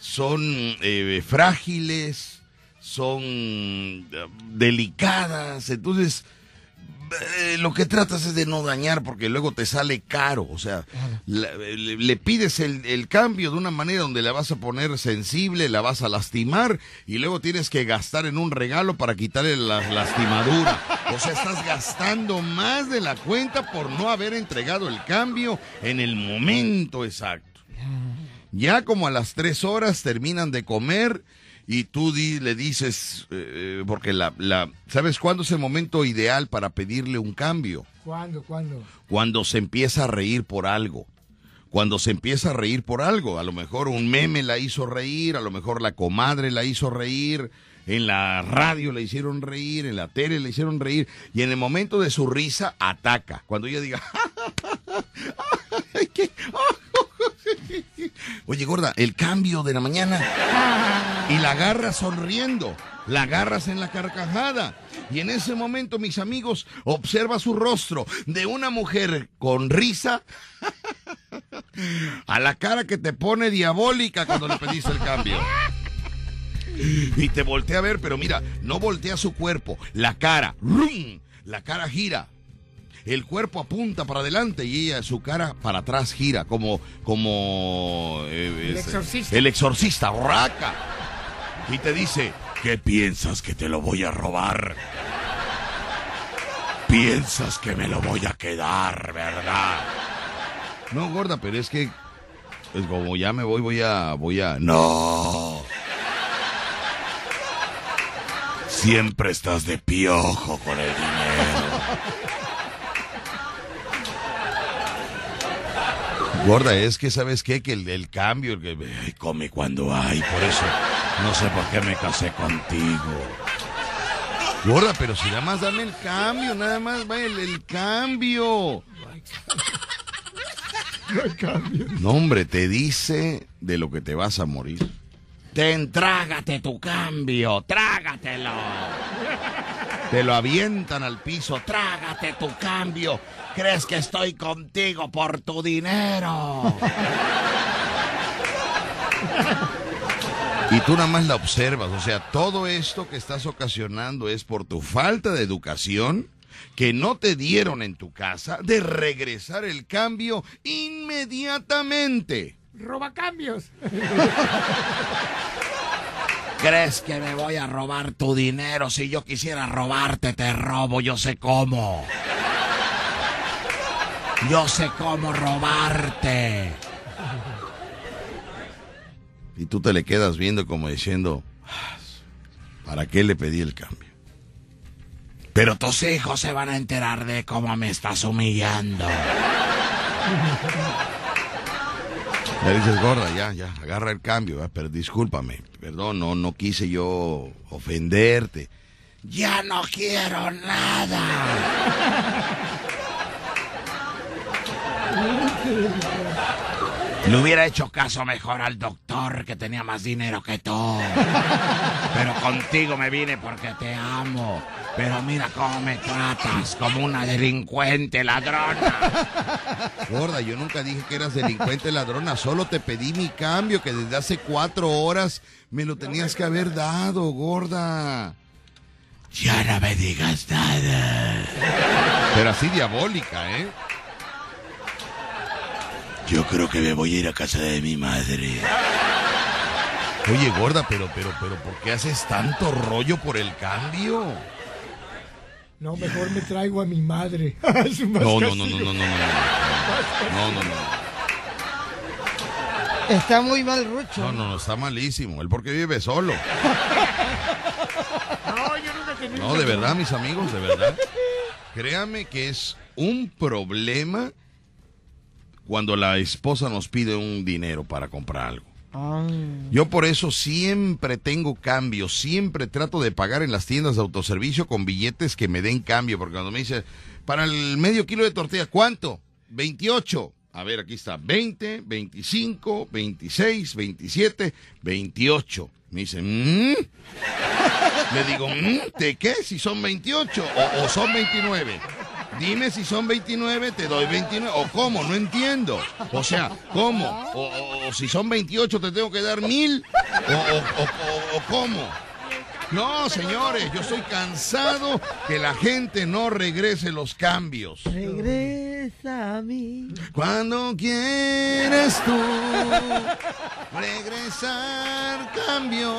son eh, frágiles, son eh, delicadas, entonces eh, lo que tratas es de no dañar porque luego te sale caro. O sea, la- le, le pides el, el cambio de una manera donde la vas a poner sensible, la vas a lastimar y luego tienes que gastar en un regalo para quitarle la lastimadura. O sea, estás gastando más de la cuenta por no haber entregado el cambio en el momento exacto. Ya como a las tres horas terminan de comer y tú di- le dices, eh, porque la, la, ¿sabes cuándo es el momento ideal para pedirle un cambio? ¿Cuándo, cuándo? Cuando se empieza a reír por algo. Cuando se empieza a reír por algo. A lo mejor un meme la hizo reír, a lo mejor la comadre la hizo reír, en la radio la hicieron reír, en la tele la hicieron reír, y en el momento de su risa ataca. Cuando ella diga, <laughs> Ay, qué- Oye, gorda, el cambio de la mañana. Y la agarras sonriendo, la agarras en la carcajada. Y en ese momento, mis amigos, observa su rostro de una mujer con risa a la cara que te pone diabólica cuando le pediste el cambio. Y te voltea a ver, pero mira, no voltea su cuerpo, la cara, ¡rum! la cara gira. El cuerpo apunta para adelante y ella, su cara para atrás gira, como, como eh, El este, exorcista. el exorcista, raca. Y te dice, ¿qué piensas que te lo voy a robar? Piensas que me lo voy a quedar, ¿verdad? No, gorda, pero es que es como ya me voy, voy a, voy a, no. Siempre estás de piojo con el dinero. Gorda, es que sabes qué, que el, el cambio, el que ay, come cuando hay, por eso no sé por qué me casé contigo. Gorda, pero si nada más dame el cambio, nada más va el, el cambio. No, hombre, te dice de lo que te vas a morir. Ten, trágate tu cambio, trágatelo. Te lo avientan al piso, trágate tu cambio. ¿Crees que estoy contigo por tu dinero? Y tú nada más la observas, o sea, todo esto que estás ocasionando es por tu falta de educación que no te dieron en tu casa de regresar el cambio inmediatamente. Roba cambios. ¿Crees que me voy a robar tu dinero? Si yo quisiera robarte, te robo, yo sé cómo. Yo sé cómo robarte. Y tú te le quedas viendo como diciendo, "Ah, ¿para qué le pedí el cambio? Pero tus hijos se van a enterar de cómo me estás humillando. Ya dices, gorda, ya, ya, agarra el cambio, ¿verdad? pero discúlpame, perdón, no, no quise yo ofenderte. Ya no quiero nada. Le hubiera hecho caso mejor al doctor que tenía más dinero que tú. Pero contigo me vine porque te amo. Pero mira cómo me tratas, como una delincuente ladrona. Gorda, yo nunca dije que eras delincuente ladrona, solo te pedí mi cambio que desde hace cuatro horas me lo tenías que haber dado, gorda. Ya no me digas nada. Pero así diabólica, ¿eh? Yo creo que me voy a ir a casa de mi madre. Oye, gorda, pero, pero, pero, ¿por qué haces tanto rollo por el cambio? No, mejor me traigo a mi madre. No, no, no, no, no, no, no. No, no, no. Está muy mal, Rucho. No, no, no, está malísimo. Él porque vive solo. No, yo nunca he tenido No, de verdad, mis amigos, de verdad. Créame que es un problema cuando la esposa nos pide un dinero para comprar algo. Ah, Yo por eso siempre tengo cambio, siempre trato de pagar en las tiendas de autoservicio con billetes que me den cambio, porque cuando me dice, para el medio kilo de tortilla, ¿cuánto? 28. A ver, aquí está, 20, 25, 26, 27, 28. Me dice, ¿mm? Le digo, ¿mm? ¿de qué? Si son 28 o, o son 29. Dime si son 29, te doy 29. ¿O cómo? No entiendo. O sea, ¿cómo? O, si son 28, te tengo que dar mil. ¿O, o- o- o- o cómo? No, señores, yo estoy cansado que la gente no regrese los cambios. Regresa a mí. Cuando quieres tú regresar, cambio.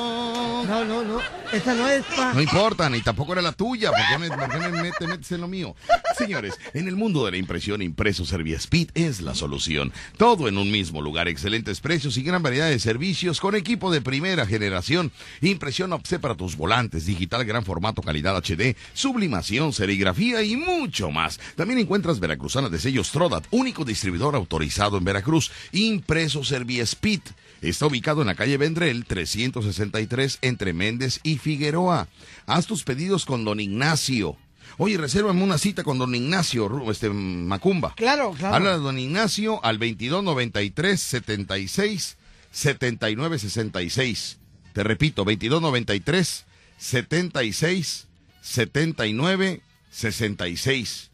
No, no, no. Esa no es pa. No importa, ni tampoco era la tuya. ¿Por qué me, por qué me mete- metes en lo mío? Señores, en el mundo de la impresión, Impreso Speed es la solución. Todo en un mismo lugar, excelentes precios y gran variedad de servicios con equipo de primera generación. Impresión offset para tus volantes, digital gran formato, calidad HD, sublimación, serigrafía y mucho más. También encuentras Veracruzana de sellos Trodat, único distribuidor autorizado en Veracruz. Impreso Speed. Está ubicado en la calle Vendrell 363 entre Méndez y Figueroa. Haz tus pedidos con don Ignacio. Oye, resérvame una cita con don Ignacio, este Macumba. Claro, claro. Habla de don Ignacio al 2293 76 79 66. Te repito, 2293 76 79 66.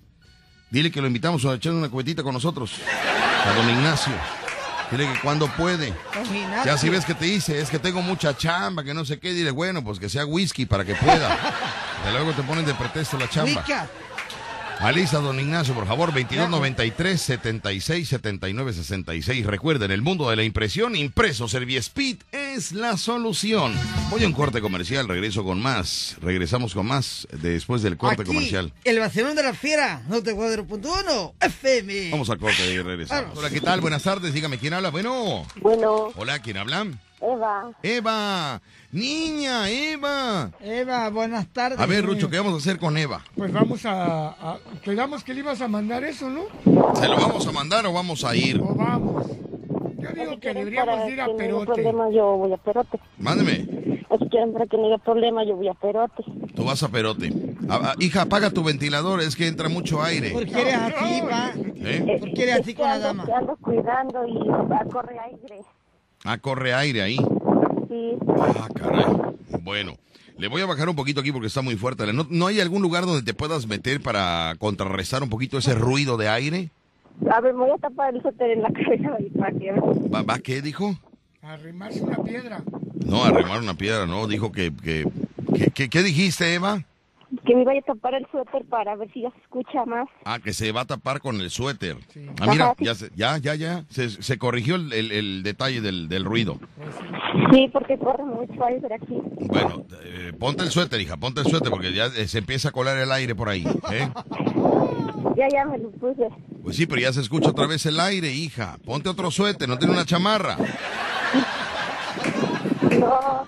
Dile que lo invitamos a echar una cubetita con nosotros. A don Ignacio. Dile que cuando puede. Ya si ves que te dice, es que tengo mucha chamba, que no sé qué, dile, bueno, pues que sea whisky para que pueda. <laughs> De luego te ponen de pretexto la chamba. Alisa, don Ignacio, por favor, 2293 76 79 66. Recuerden, el mundo de la impresión, impreso Serviespeed es la solución. Voy a un corte comercial, regreso con más. Regresamos con más después del corte Aquí, comercial. El vacilón de la fiera. No te 4.1 FM. Vamos al corte y regresamos. Vamos. Hola, ¿qué tal? Buenas tardes, dígame quién habla. Bueno, Bueno, hola, ¿quién habla? Eva, Eva, niña, Eva. Eva, buenas tardes. A ver. Rucho, ¿qué vamos a hacer con Eva? Pues vamos a, a- Quedamos que le ibas a mandar eso, ¿no? ¿Se lo vamos a mandar o vamos a ir? O vamos. Yo digo que deberíamos ir a Perote. problema, yo voy a Perote. Mándeme. Si quieren para que no haya problema, yo voy a Perote. Tú vas a Perote. Ah, ah, hija, apaga tu ventilador, es que entra mucho aire. ¿Por qué eres así, va? ¿Eh? ¿Por qué eres así con la dama? ando cuidando y va a correr aire. Ah, corre aire ahí. Sí, Ah, caray. Bueno, le voy a bajar un poquito aquí porque está muy fuerte. ¿No, no hay algún lugar donde te puedas meter para contrarrestar un poquito ese ruido de aire? a ver, me voy a tapar el suéter en la <laughs> cabeza y para que ¿Va, va qué dijo? Arrimarse una piedra. No, arrimar una piedra, no. Dijo que... que, que- que- ¿Qué dijiste, Eva? Que me vaya a tapar el suéter para ver si ya se escucha más. Ah, que se va a tapar con el suéter. Ah, mira, Ajá, sí. ya, se- ya, ya, ya. Se, se corrigió el, el- el detalle del, del ruido. Sí, porque corre mucho aire aquí. Bueno, eh, ponte el suéter, hija, ponte el suéter porque ya eh, se empieza a colar el aire por ahí. ¿eh? Ya, ya me lo puse. Pues sí, pero ya se escucha otra vez el aire, hija. Ponte otro suéter, no tiene una chamarra. No,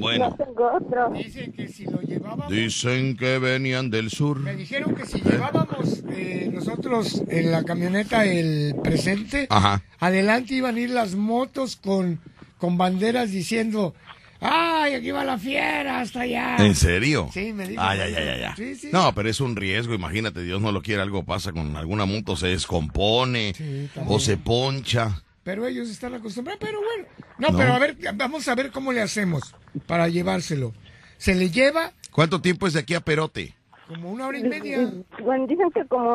Bueno, no tengo otro. Dicen que si lo llevábamos... dicen que venían del sur. Me dijeron que si llevábamos eh, nosotros en la camioneta el presente, Ajá. adelante iban a ir las motos con, con banderas diciendo, ¡ay, aquí va la fiera hasta allá! ¿En serio? Sí, me dijo. Ay, ay, ay, ay, ay. Sí, sí. No, pero es un riesgo, imagínate, Dios no lo quiere, algo pasa con alguna moto, se descompone Sí, o se poncha. Pero ellos están acostumbrados, pero bueno. No, No. pero a ver, vamos a ver cómo le hacemos para llevárselo. Se le lleva ¿Cuánto tiempo es de aquí a Perote? como una hora y media. Bueno, dicen que como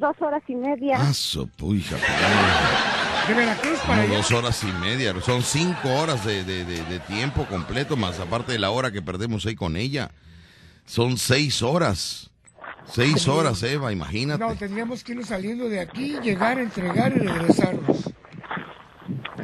dos horas y media. Ah, puja, pues, De Veracruz para como allá. dos horas y media. Son cinco horas de, de- de- de tiempo completo, más aparte de la hora que perdemos ahí con ella. Son seis horas. Seis horas, Eva, imagínate. No, tendríamos que irnos saliendo de aquí, llegar, entregar y regresarnos.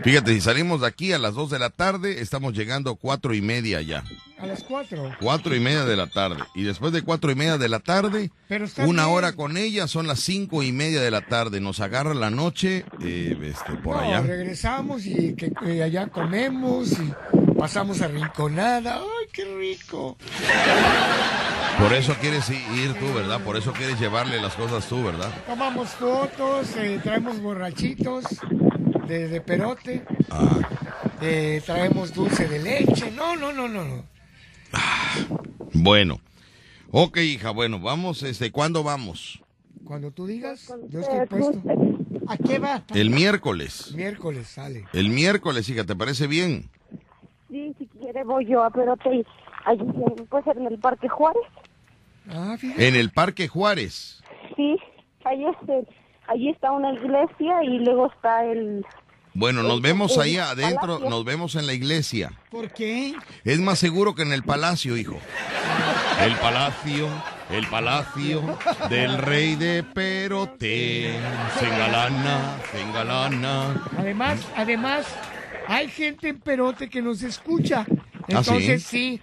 Fíjate, si salimos de aquí a las dos de la tarde, estamos llegando a cuatro y media ya. A las cuatro. Cuatro y media de la tarde. Y después de cuatro y media de la tarde, Pero una bien. hora con ella, son las cinco y media de la tarde. Nos agarra la noche, eh, este, por No, allá. regresamos y que, allá comemos y pasamos a Rinconada. ¡Ay, qué rico! Por eso quieres ir tú, ¿verdad? Por eso quieres llevarle las cosas tú, ¿verdad? Tomamos fotos, eh, traemos borrachitos de, de perote, Ah, eh, traemos dulce de leche. No, no, no, no, no. bueno. Ok, hija, bueno, vamos, este, ¿cuándo vamos? Cuando tú digas, yo estoy puesto. ¿A qué vas? El miércoles. Miércoles sale. El miércoles, hija, ¿te parece bien? Sí, si quiere voy yo a Perote y allí puede ser en el Parque Juárez. Ah, fíjate. En el Parque Juárez. Sí, ahí, este, allí está una iglesia y luego está el, Bueno, nos vemos ahí adentro, Palacio. nos vemos en la iglesia. ¿Por qué? Es más seguro que en el palacio, hijo. El palacio, el palacio del rey de Perote. Se engalana, se engalana. Además, además, hay gente en Perote que nos escucha. ¿Ah, sí? Entonces sí,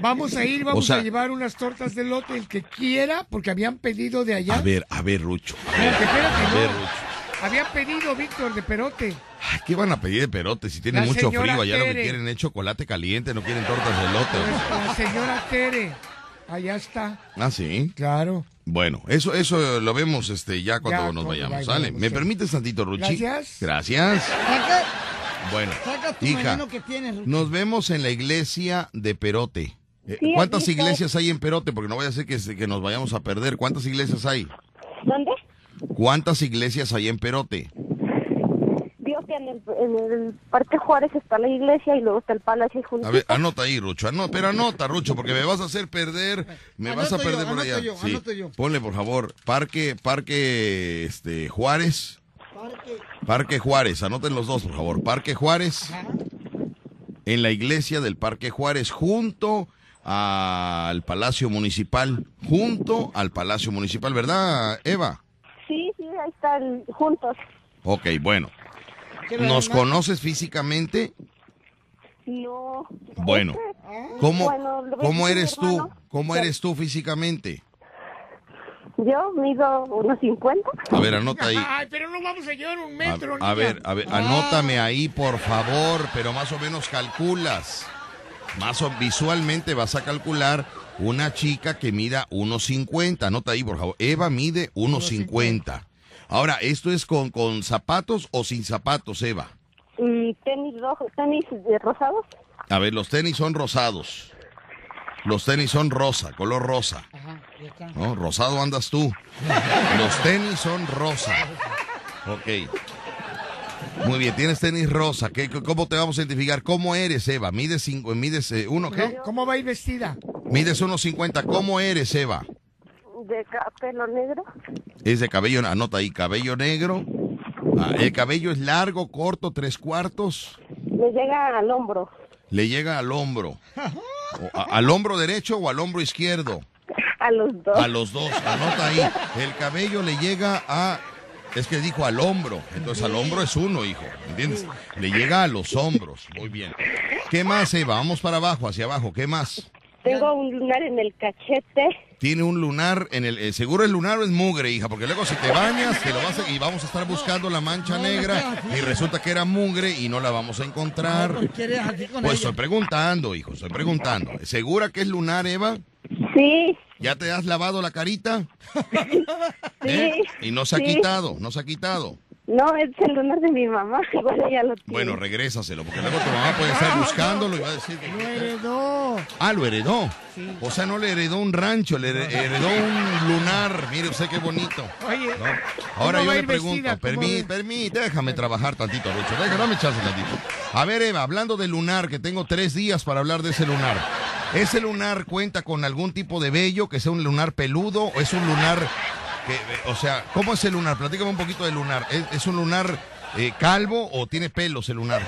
vamos a ir, vamos O sea- a llevar unas tortas de lote, el que quiera, porque habían pedido de allá. A ver, a ver, Rucho. A ver, Espérate, espérate, a ver, no. Rucho. Habían pedido, Víctor, de Perote. Ay, ¿Qué van a pedir de Perote si tiene mucho frío? Allá lo que quieren es chocolate caliente, no quieren tortas de lote. Pues, la señora Tere, allá está. Ah, sí. Claro. Bueno, eso eso lo vemos este ya cuando Ya, nos vayamos, ¿sale? ¿Me sí. permites tantito, Ruchi? Gracias. Gracias. Saca, Bueno, saca tu hija, tienes, Rucho. nos vemos en la iglesia de Perote. Eh, Sí, ¿Cuántas iglesias hay en Perote? Porque no vaya a ser que, nos vayamos a perder. ¿Cuántas iglesias hay? ¿Dónde? ¿Cuántas iglesias hay en Perote? Vio que en el, en el Parque Juárez está la iglesia y luego está el palacio junto. A ver, anota ahí, Rucho. Anota, pero anota, Rucho, porque me vas a hacer perder. Me vas a yo, perder por allá. yo, Sí. yo. Ponle, por favor, Parque, Parque, este, Juárez. Parque. Parque Juárez. Anoten los dos, por favor. Parque Juárez. Ajá. En la iglesia del Parque Juárez, junto al Palacio Municipal. Junto al Palacio Municipal, ¿verdad, Eva? Sí, sí, ahí están juntos. Ok, bueno. ¿Qué ¿Nos conoces físicamente? No. Bueno. <laughs> ¿Cómo, bueno, ¿cómo eres tú? ¿Cómo eres tú físicamente? Yo mido unos 50. A ver, anota ahí. Ay, pero no vamos a llevar un metro, a ver, a ver, anótame ahí, por favor, pero más o menos calculas. Más o visualmente vas a calcular una chica que mida 1.50. Anota ahí, por favor. Eva mide 1.50. Ahora, ¿esto es con, con zapatos o sin zapatos, Eva? Mm, tenis rojos, tenis de rosados. A ver, los tenis son rosados. Los tenis son rosa, color rosa. Ajá. ¿no? Rosado andas tú. Los tenis son rosa. Ok. Muy bien, tienes tenis rosa. ¿Qué, ¿Cómo te vamos a identificar? ¿Cómo eres, Eva? ¿Mides, cinco, mides eh, uno qué? ¿Cómo va a ir vestida? Mides 1.50. ¿Cómo eres, Eva? De pelo negro. Es de cabello, anota ahí, cabello negro. Ah, el cabello es largo, corto, tres cuartos. Me llega al hombro. Le llega al hombro. O a- ¿Al hombro derecho o al hombro izquierdo? A los dos. A los dos, anota ahí. El cabello le llega a. Es que dijo al hombro. Entonces al hombro es uno, hijo. ¿Entiendes? Le llega a los hombros. Muy bien. ¿Qué más, Eva? Vamos para abajo, hacia abajo. ¿Qué más? Tengo un lunar en el cachete. Tiene un lunar en el. eh, seguro el lunar es mugre, hija, porque luego si te bañas, te lo vas a- y vamos a estar buscando la mancha negra y resulta que era mugre y no la vamos a encontrar. ¿Por qué eres así con Pues estoy preguntando, hijo, estoy preguntando. ¿Segura que es lunar, Eva? Sí, ¿Ya te has lavado la carita? <laughs> sí. ¿Eh? Y no se ha sí. quitado, no se ha quitado. No, es el lunar de mi mamá. <laughs> Igual ella lo tiene. Bueno, regrésaselo, porque luego tu mamá puede estar buscándolo y va a decir que... Lo heredó. Ah, lo heredó. O sea, no le heredó un rancho, le heredó un lunar. Mire usted qué bonito. Oye, ¿no? Ahora ¿cómo yo le pregunto, permí, permí, déjame trabajar tantito, Rucho, déjame, dame chance tantito. A ver, Eva, hablando de lunar, que tengo tres días para hablar de ese lunar. ¿Ese lunar cuenta con algún tipo de vello, que sea un lunar peludo, o es un lunar que, eh, o sea, ¿cómo es el lunar? Platícame un poquito del lunar. ¿Es, es un lunar eh, calvo o tiene pelos el lunar?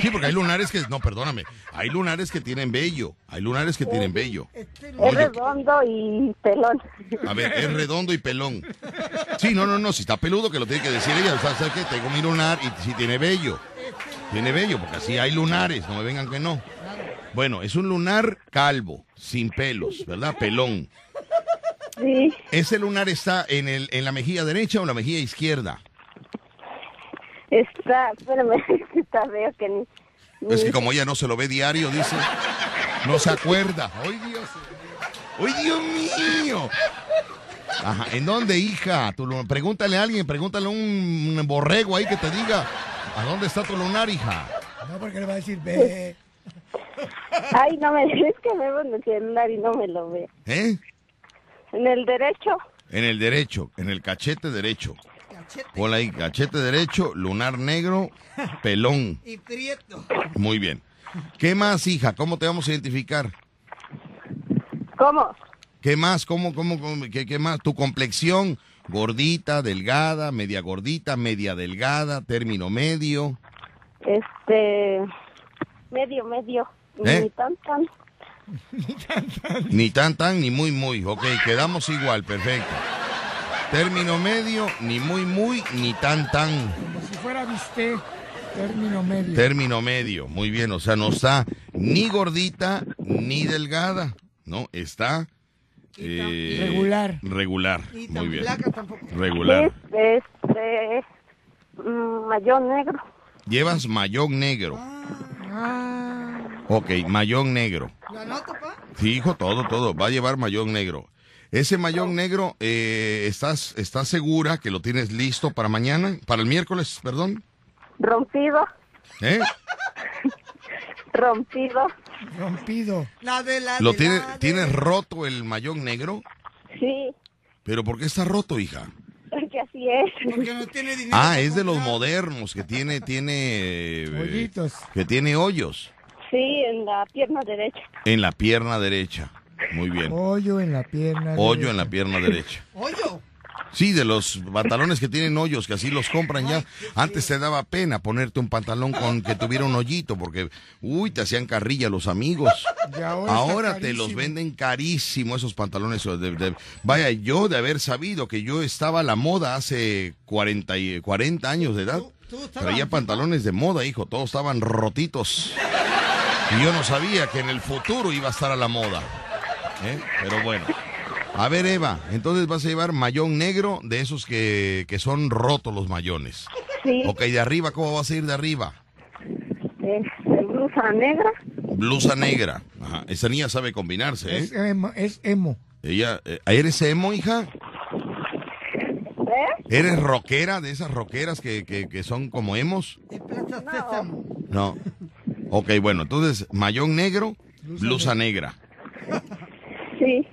Sí, porque hay lunares que, no, perdóname, hay lunares que tienen vello, hay lunares que tienen vello. Es redondo y pelón. a ver, es redondo y pelón. Sí, no, no, no, si está peludo que lo tiene que decir ella. O sea, ¿sabes qué? Tengo mi lunar y si tiene vello. Tiene vello, porque así hay lunares, no me vengan que no. Bueno, es un lunar calvo, sin pelos, ¿verdad? Pelón. Sí, ¿Ese lunar está en, el, en la mejilla derecha o en la mejilla izquierda? está, espérame, <laughs> está feo que ni... Es que como ella no se lo ve diario, dice, no se acuerda. ¡Ay, Dios! ¡Ay, Dios mío! Ajá, ¿en dónde, hija? Tú pregúntale a alguien, pregúntale a un, un borrego ahí que te diga, ¿a dónde está tu lunar, hija? No, porque le va a decir, ve. <laughs> Ay, no me... <laughs> Es que me veo en el celular y no me lo veo. ¿Eh? En el derecho, En el derecho, en el cachete derecho. Cachete Ponle ahí, cachete derecho, lunar negro, <laughs> pelón. y prieto. Muy bien. ¿Qué más, hija? ¿Cómo te vamos a identificar? ¿cómo? ¿Qué más? ¿Cómo, cómo, cómo- qué, qué más? ¿Tu complexión? Gordita, delgada, media gordita, media delgada, término medio. Este. Medio, medio. ¿Eh? Ni tan, tan. Ni tan tan ni muy muy. Ok, quedamos igual, perfecto. Término medio, ni muy muy, ni tan tan. Como si fuera bistec, término medio. Término medio, muy bien. O sea, no está ni gordita ni delgada. No, está eh, Regular. Regular, Y muy bien. flaca tampoco. Regular. Este. mm, Mayón negro. Llevas mayón negro. Ah, Ok, mayón negro. ¿Lo anoto, pa? Sí, hijo, todo, todo. Va a llevar mayón negro. Ese mayón negro, eh, ¿estás, ¿estás segura que lo tienes listo para mañana? Para el miércoles, perdón. Rompido. ¿Eh? <laughs> Rompido. rompido. La de la. ¿Lo de tiene, la de- ¿Tienes roto el mayón negro? Sí. ¿Pero por qué está roto, hija? Así es. Porque no tiene dinero. Ah, es de los modernos, que tiene, tiene... eh, Hoyitos. que tiene hoyos Sí, en la pierna derecha. en la pierna derecha. Muy bien. Hoyo en la pierna. Hoyo en la derecha. pierna derecha. Hoyo. Sí, de los pantalones que tienen hoyos, que así los compran ya. Antes te daba pena ponerte un pantalón con que tuviera un hoyito, porque, uy, te hacían carrilla los amigos. Ahora te los venden carísimo esos pantalones. de- de- vaya, yo de haber sabido que yo estaba a la moda hace 40, y- 40 años de edad, traía pantalones de moda, hijo, todos estaban rotitos. Y yo no sabía que en el futuro iba a estar a la moda. ¿eh? Pero bueno. A ver, Eva, entonces vas a llevar mayón negro de esos que, que son rotos los mayones. Sí. Ok, de arriba, ¿cómo vas a ir de arriba? Este, blusa negra. Blusa negra. Ajá. Esa niña sabe combinarse, ¿eh? Es emo. Es emo. Ella, eh, ¿Eres emo, hija? ¿Eh? ¿Eres rockera de esas rockeras que, que, que son como emos? Sésamo. No. Ok, bueno, entonces, mayón negro, blusa negra. Sí.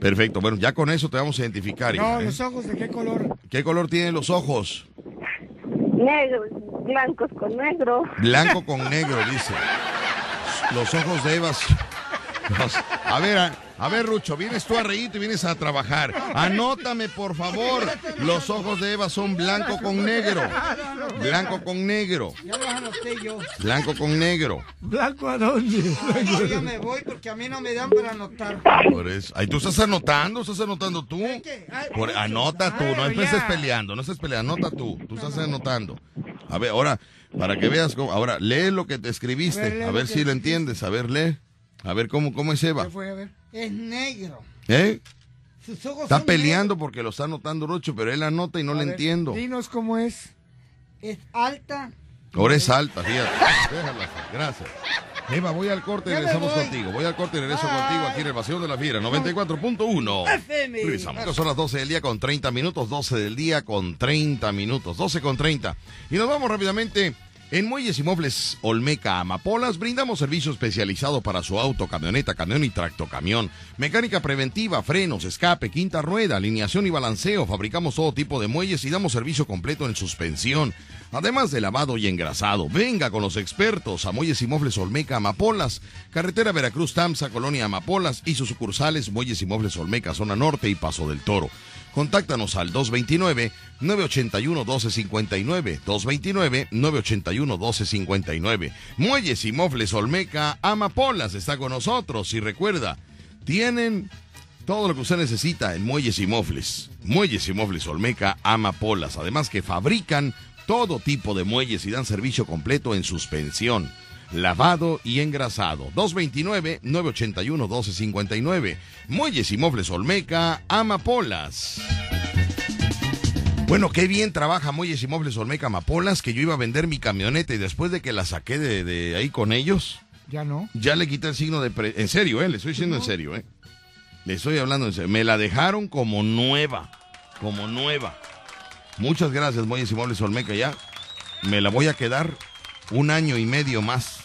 Perfecto, bueno, ya con eso te vamos a identificar. hija, No, ¿eh? los ojos de qué color. ¿Qué color tienen los ojos? Negro. Blancos con negro. Blanco <laughs> con negro, dice. Los ojos de Eva. A ver, a, a ver, Rucho, vienes tú a reírte y vienes a trabajar. Anótame, por favor. Los ojos de Eva son blanco con negro. Blanco con negro. Ya los anoté yo. Blanco con negro. ¿Blanco a dónde? Yo ya me voy porque a mí no me dan para anotar. Por eso. Ahí tú estás anotando, estás anotando tú. Ay, Por- anota tú, no Ay, estés peleando, no estés peleando, anota tú, tú estás anotando. A ver, ahora, para que veas cómo, ahora, lee lo que te escribiste, a ver si lo entiendes, a ver, lee. A ver cómo, cómo es Eva. ¿Qué fue? A ver. Es negro. ¿Eh? Sus ojos Está son peleando porque lo está anotando Rocho, pero él anota y no A le ver, entiendo. Dinos cómo es. negros, Es alta. Ahora es alta, fíjate. Déjala, gracias. Eva, voy al corte y regresamos voy. contigo. Voy al corte y regreso Bye. contigo aquí en el Vacío de la Fiera, 94.1. FM. Regresamos. Son las 12 del día con 30 minutos, 12 del día con 30 minutos, 12 con 30. Y nos vamos rápidamente. En Muelles y Muebles Olmeca Amapolas brindamos servicio especializado para su auto, camioneta, camión y tractocamión. Mecánica preventiva, frenos, escape, quinta rueda, alineación y balanceo. Fabricamos todo tipo de muelles y damos servicio completo en suspensión. Además de lavado y engrasado. Venga con los expertos a Muelles y Muebles Olmeca Amapolas. Carretera Veracruz Tamsa, Colonia Amapolas y sus sucursales Muelles y Muebles Olmeca, Zona Norte y Paso del Toro. Contáctanos al 229-981-1259. 229-981-1259. Muelles y Mofles Olmeca, Amapolas está con nosotros. Y recuerda, tienen todo lo que usted necesita en Muelles y Mofles. Muelles y Mofles Olmeca, Amapolas. Además que fabrican todo tipo de muelles y dan servicio completo en suspensión lavado y engrasado. 229-981-1259. Muelles y Muebles Olmeca, Amapolas. Bueno, qué bien trabaja Muelles y Muebles Olmeca Amapolas, que yo iba a vender mi camioneta y después de que la saqué de, de ahí con ellos, Ya no. ya le quité el signo de... pre- En serio, ¿eh? Le estoy diciendo en serio, ¿eh? Le estoy hablando en serio. Me la dejaron como nueva, como nueva. Muchas gracias, Muelles y Muebles Olmeca, ya. Me la voy a quedar un año y medio más.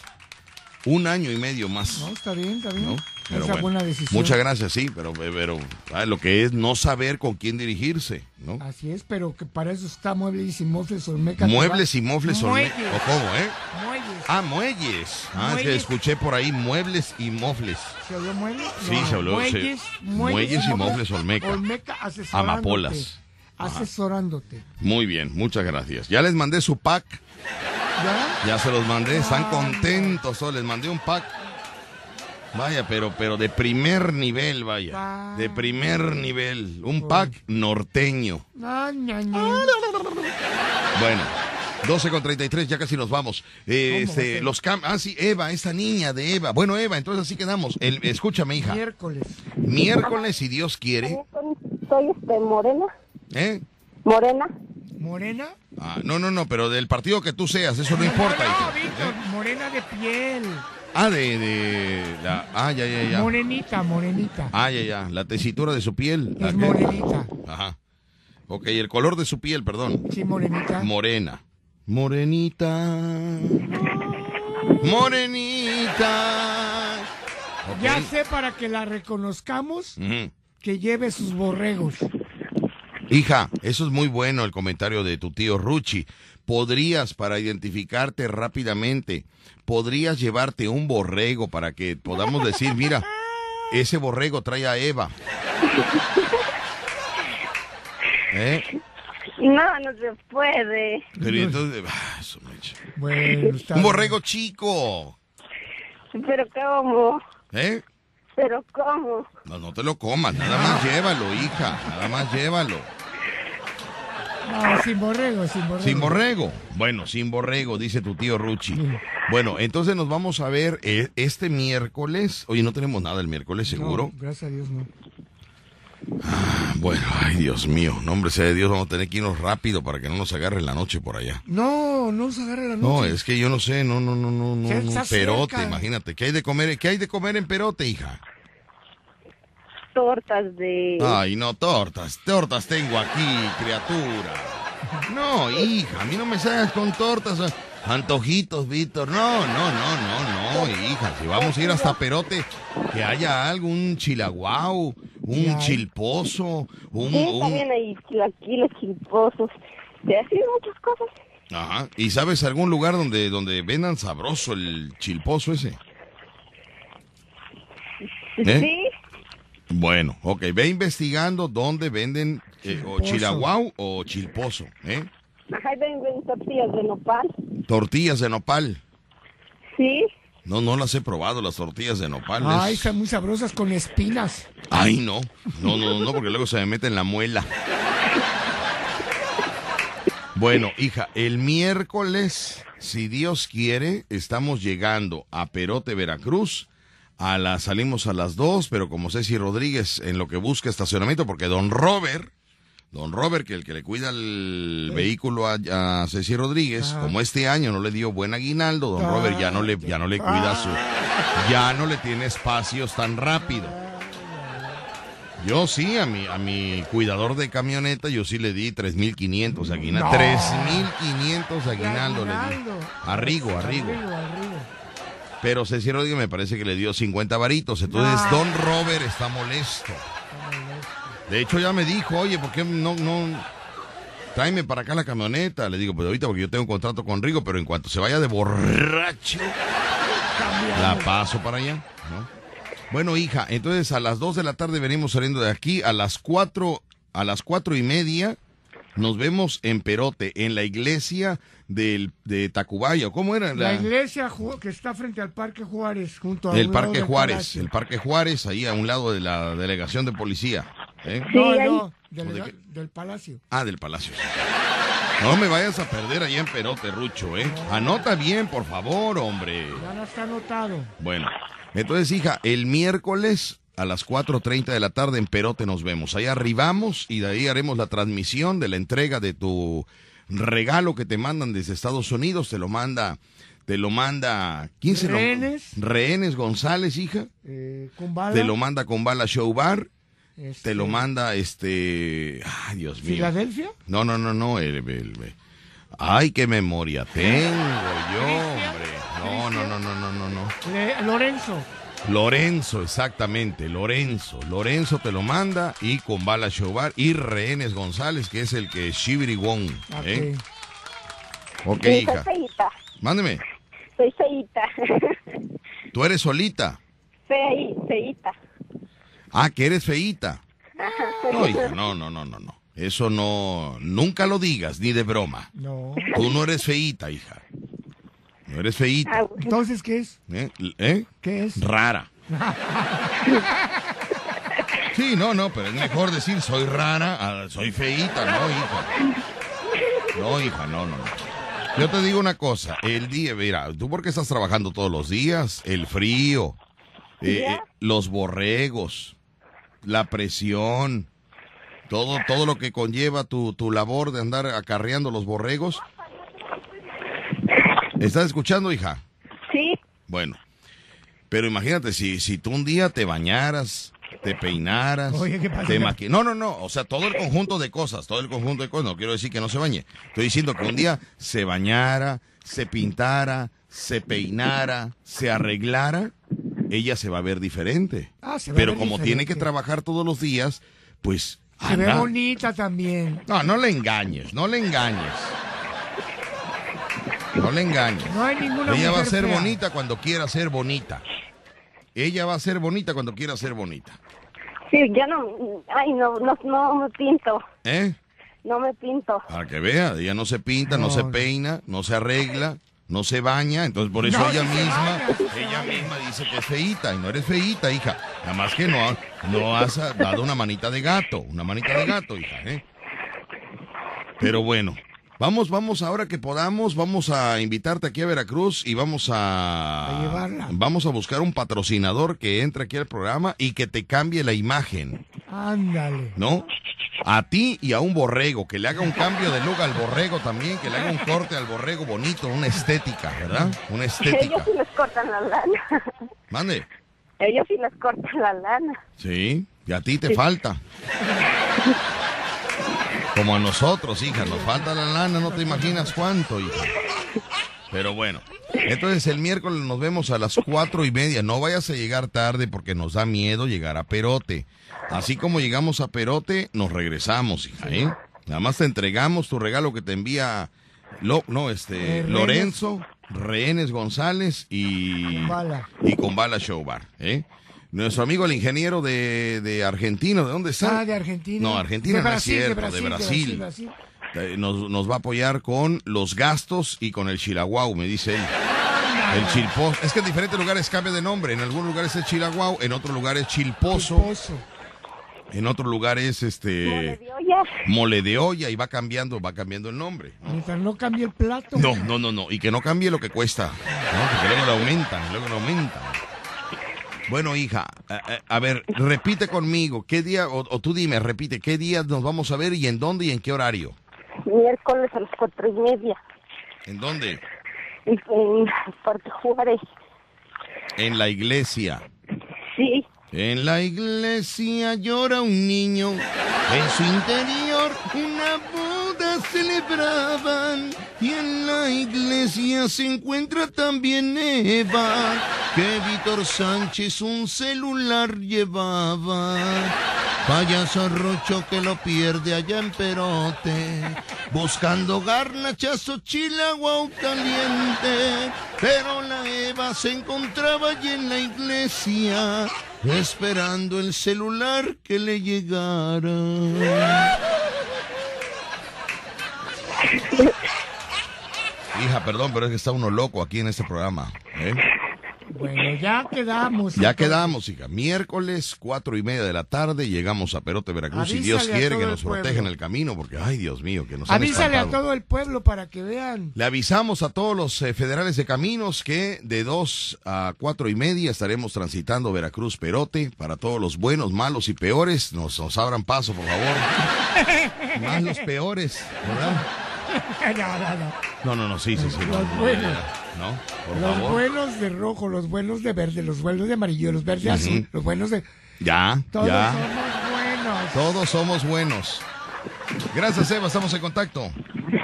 Un año y medio más. No, está bien, está bien. ¿no? Pero Esa bueno, buena decisión. Muchas gracias, sí, pero, pero ah, lo que es no saber con quién dirigirse, ¿no? Así es, pero que para eso está Muebles y Mofles Olmeca. Muebles y mofles. Olmeca. ¿O cómo, eh? Muelles. Ah, muelles. Ah, Muelles. escuché por ahí muebles y mofles. ¿Se habló muebles? Sí, se habló, Muelles, se- muelles, Muelles y Mofles Olmeca. Olmeca asesorándote. Amapolas. asesorándote. Muy bien, muchas gracias. Ya les mandé su pack. ¿Ya? Ya se los mandé, están contentos. oh, les mandé un pack. Vaya, pero, pero de primer nivel, vaya. De primer nivel. Un pack norteño. Ah, ña, ña. Bueno, 12 con 33, ya casi nos vamos. Eh, ¿Cómo va a este, los cam ah, sí, Eva, esta niña de Eva. Bueno, Eva, entonces así quedamos. El, escúchame, hija. Miércoles. Miércoles, si Dios quiere. Soy este, morena. ¿Eh? Morena. ¿Morena? Ah, no, no, no, pero del partido que tú seas, eso no importa, No. Víctor, morena de piel. Ah, de, de la, ah, ya, ya, ya. Morenita, morenita. Ah, ya, ya. La tesitura de su piel. ¿la Es morenita. Ajá. Ok, el color de su piel, perdón. Sí, morenita. Morena. Morenita. Morenita. Ya sé para que la reconozcamos que lleve sus borregos. Hija, eso es muy bueno el comentario de tu tío Ruchi. Podrías, para identificarte rápidamente, podrías llevarte un borrego para que podamos decir, mira, ese borrego trae a Eva. <laughs> ¿Eh? No, no se puede. Pero entonces, ah, eso me echa. Bueno, está un bien. borrego chico. Pero ¿cómo? ¿Eh? Pero ¿cómo? No, no te lo comas, nada más llévalo, hija, nada más llévalo. No, sin borrego, sin borrego. Sin borrego. Bueno, sin borrego, dice tu tío Ruchi. Bueno, entonces nos vamos a ver eh, este miércoles. Oye, no tenemos nada el miércoles, seguro. No, gracias a Dios, no. Bueno, ay, Dios mío. No, hombre, sea de Dios, vamos a tener que irnos rápido para que no nos agarre la noche por allá. No, no se agarre la No, noche. es que yo no sé, no, no, no, no, no, no, perote, cerca. imagínate. ¿Qué hay de comer? ¿Qué hay de comer en perote, hija? Tortas de... Ay, no, tortas, tortas tengo aquí, criatura. No, hija, a mí no me salgas con tortas. ah, Antojitos, Víctor. No, no, no, no, no, hija. Si vamos a ir hasta Perote, que haya algo, un chilaguau, un Ya. chilpozo, un, Sí, un- también hay chilaquiles, chilposos. De así muchas cosas. Ajá. ¿Y sabes algún lugar donde, donde vendan sabroso el chilpozo ese? ¿Eh? Sí, Bueno, ok, ve investigando dónde venden eh, o chilaguau o chilpozo, ¿eh? ajá, venden tortillas de nopal. Tortillas de nopal. Sí, No, no las he probado, las tortillas de nopal. Ay, es- están muy sabrosas con espinas. Ay, no. No, no, no, porque luego se me mete en la muela. Bueno, hija, el miércoles, si Dios quiere, estamos llegando a Perote, Veracruz. A la, salimos a las dos, pero como Ceci Rodríguez en lo que busca estacionamiento, porque don Robert, don Robert, que el que le cuida el vehículo a, a Ceci Rodríguez, Ajá. como este año no le dio buen aguinaldo, don Ah. Robert ya no le, ya no le cuida su, ya no le tiene espacios tan rápido. Yo sí, a mi, a mi cuidador de camioneta, yo sí le di 3.500 aguinaldo. No. 3.500 aguinaldo le di. Aguinaldo. A Rigo, a Rigo. Arrigo, arrigo. Pero Ceci Rodríguez me parece que le dio 50 varitos. Entonces, No. Don Robert está molesto. De hecho, ya me dijo, oye, ¿por qué no, no tráeme para acá la camioneta? Le digo, pues ahorita porque yo tengo un contrato con Rigo, pero en cuanto se vaya de borracho, la paso para allá, ¿no? Bueno, hija, entonces a las 2 de la tarde venimos saliendo de aquí, a las 4, a las cuatro y media nos vemos en Perote, en la iglesia del, de Tacubaya, ¿cómo era? La iglesia Ju- que está frente al Parque Juárez, junto a El Parque Juárez, el Parque Juárez, ahí a un lado de la delegación de policía. ¿Eh? No, Sí, ahí. no, del, Palacio. Ah, del Palacio. No me vayas a perder allá en Perote, Rucho, ¿eh? Anota bien, por favor, hombre. Ya no está anotado. Bueno, entonces, hija, el miércoles a las 4.30 de la tarde en Perote nos vemos. Ahí arribamos y de ahí haremos la transmisión de la entrega de tu regalo que te mandan desde Estados Unidos. Te lo manda, te lo manda... ¿Quién se lo Rehenes. Rehenes González, hija. Eh, con bala. Te lo manda con Bala Show Bar. Este, Te lo manda este... Ay, Dios mío. ¿Filadelfia? No, no, no, no. el- el- el- Ay, qué memoria tengo yo, hombre. No, no, no, no, no, no, no. Le- Lorenzo. Lorenzo, exactamente, Lorenzo. Lorenzo te lo manda y con Bala Shobar y Rehenes González, que es el que es Shibiri Wong. ¿eh? Ok, sí, soy hija. feita. Mándeme. Soy feita. Tú eres solita. Fei, feita. Ah, que eres feíta. <laughs> No, hija, no, no, no, no, no. Eso no, nunca lo digas, ni de broma. No. Tú no eres feíta, hija. No eres feíta. Ah, bueno. Entonces, ¿qué es? ¿Eh? ¿Eh? ¿Qué es? Rara. <laughs> Sí, no, no, pero es mejor decir soy rara, soy feíta, no, hija. No, hija, no, no, no. Yo te digo una cosa, el día, mira, tú porque estás trabajando todos los días, el frío, eh, eh, los borregos, la presión, todo, todo lo que conlleva tu, tu labor de andar acarreando los borregos. ¿Estás escuchando, hija? Sí, Bueno, pero imagínate, si, si tú un día te bañaras, te peinaras, Oye, ¿qué pasa? te maqui- No, no, no, o sea, todo el conjunto de cosas, todo el conjunto de cosas, no quiero decir que no se bañe. Estoy diciendo que un día se bañara, se pintara, se peinara, se arreglara, ella se va a ver diferente. Ah, se va a pero ver como tiene que trabajar todos los días, pues... Se ve bonita también. No, no le engañes, no le engañes. No le engañes. No hay ninguna Ella va a ser fea. bonita cuando quiera ser bonita. Ella va a ser bonita cuando quiera ser bonita. sí, ya no, ay, no, no, no me pinto, ¿Eh? no me pinto. Para que vea, ella no se pinta, no, No, se peina, no se arregla, no se baña, entonces por eso No, ella misma, ella misma dice que es feíta y no eres feíta, hija. Nada más que no, no has dado una manita de gato, una manita de gato, hija, ¿eh? Pero bueno, vamos, vamos ahora que podamos, vamos a invitarte aquí a Veracruz y vamos a, A llevarla. vamos a buscar un patrocinador que entre aquí al programa y que te cambie la imagen. Ándale. ¿no? A ti y a un borrego, que le haga un cambio de look al borrego también, que le haga un corte al borrego bonito, una estética, ¿verdad? Una <laughs> Ellos estética. sí les cortan la lana. Mande. Ellos sí les cortan la lana. Sí, y a ti te falta. <laughs> Como a nosotros, hija, nos falta la lana, no te imaginas cuánto, hija. Pero bueno, entonces el miércoles nos vemos a las cuatro y media. No vayas a llegar tarde porque nos da miedo llegar a Perote. Así como llegamos a Perote, nos regresamos, hija, ¿eh? Nada más te entregamos tu regalo que te envía, Lo- no, este, Eh. Lorenzo, Rehenes González y Con bala. y con Bala Show Bar, ¿eh? Nuestro amigo el ingeniero de, de Argentino, ¿de dónde está? Ah, de Argentina. No, Argentina De no es Brasil, de cierto, Brasil, de de Brasil. Brasil, Eh, Nos, nos va a apoyar con los gastos y con el chilaguau, me dice él. El chilposo. Es que en diferentes lugares cambia de nombre. En algunos lugares es chilaguau, en otros lugares chilposo, Esposo. en otros lugares Mole este de olla. mole de olla y va cambiando, va cambiando el nombre. Mientras no cambie el plato. No, no, no, no. Y que no cambie lo que cuesta. ¿no? Porque luego lo aumentan, luego lo aumentan. Bueno, hija, a, a- a ver, repite conmigo. ¿Qué día, o, o tú dime, repite, qué día nos vamos a ver y en dónde y en qué horario? Miércoles a las cuatro y media. ¿En dónde? Y En Parque Juárez. En la iglesia. Sí. En la iglesia llora un niño, en su interior una celebraban y en la iglesia se encuentra también Eva, que Víctor Sánchez un celular llevaba. Payaso Rocho que lo pierde allá en Perote, buscando garnachas o chilaguau caliente. Pero la Eva se encontraba allí en la iglesia, esperando el celular que le llegara. Hija, perdón, pero es que está uno loco aquí en este programa. ¿eh? Bueno, ya quedamos. Ya quedamos, hija. Miércoles, cuatro y media de la tarde, llegamos a Perote, Veracruz. y Dios Avísale quiere que nos proteja en el camino, porque, ay, Dios mío, que nos han Avísale a todo el pueblo para que vean. Le avisamos a todos los eh, federales de caminos que de dos a cuatro y media estaremos transitando Veracruz Perote. Para todos los buenos, malos y peores, nos, nos abran paso, por favor. <laughs> Más los peores, ¿verdad? <laughs> no, no, no. No, no, no, sí, sí, sí. Los no, buenos. No, por Los favor. buenos de rojo, los buenos de verde, los buenos de amarillo, los verdes de Ujú. azul, los buenos de... Ya, Todos ya. somos buenos. Todos somos buenos. Gracias, Eva. Estamos en contacto.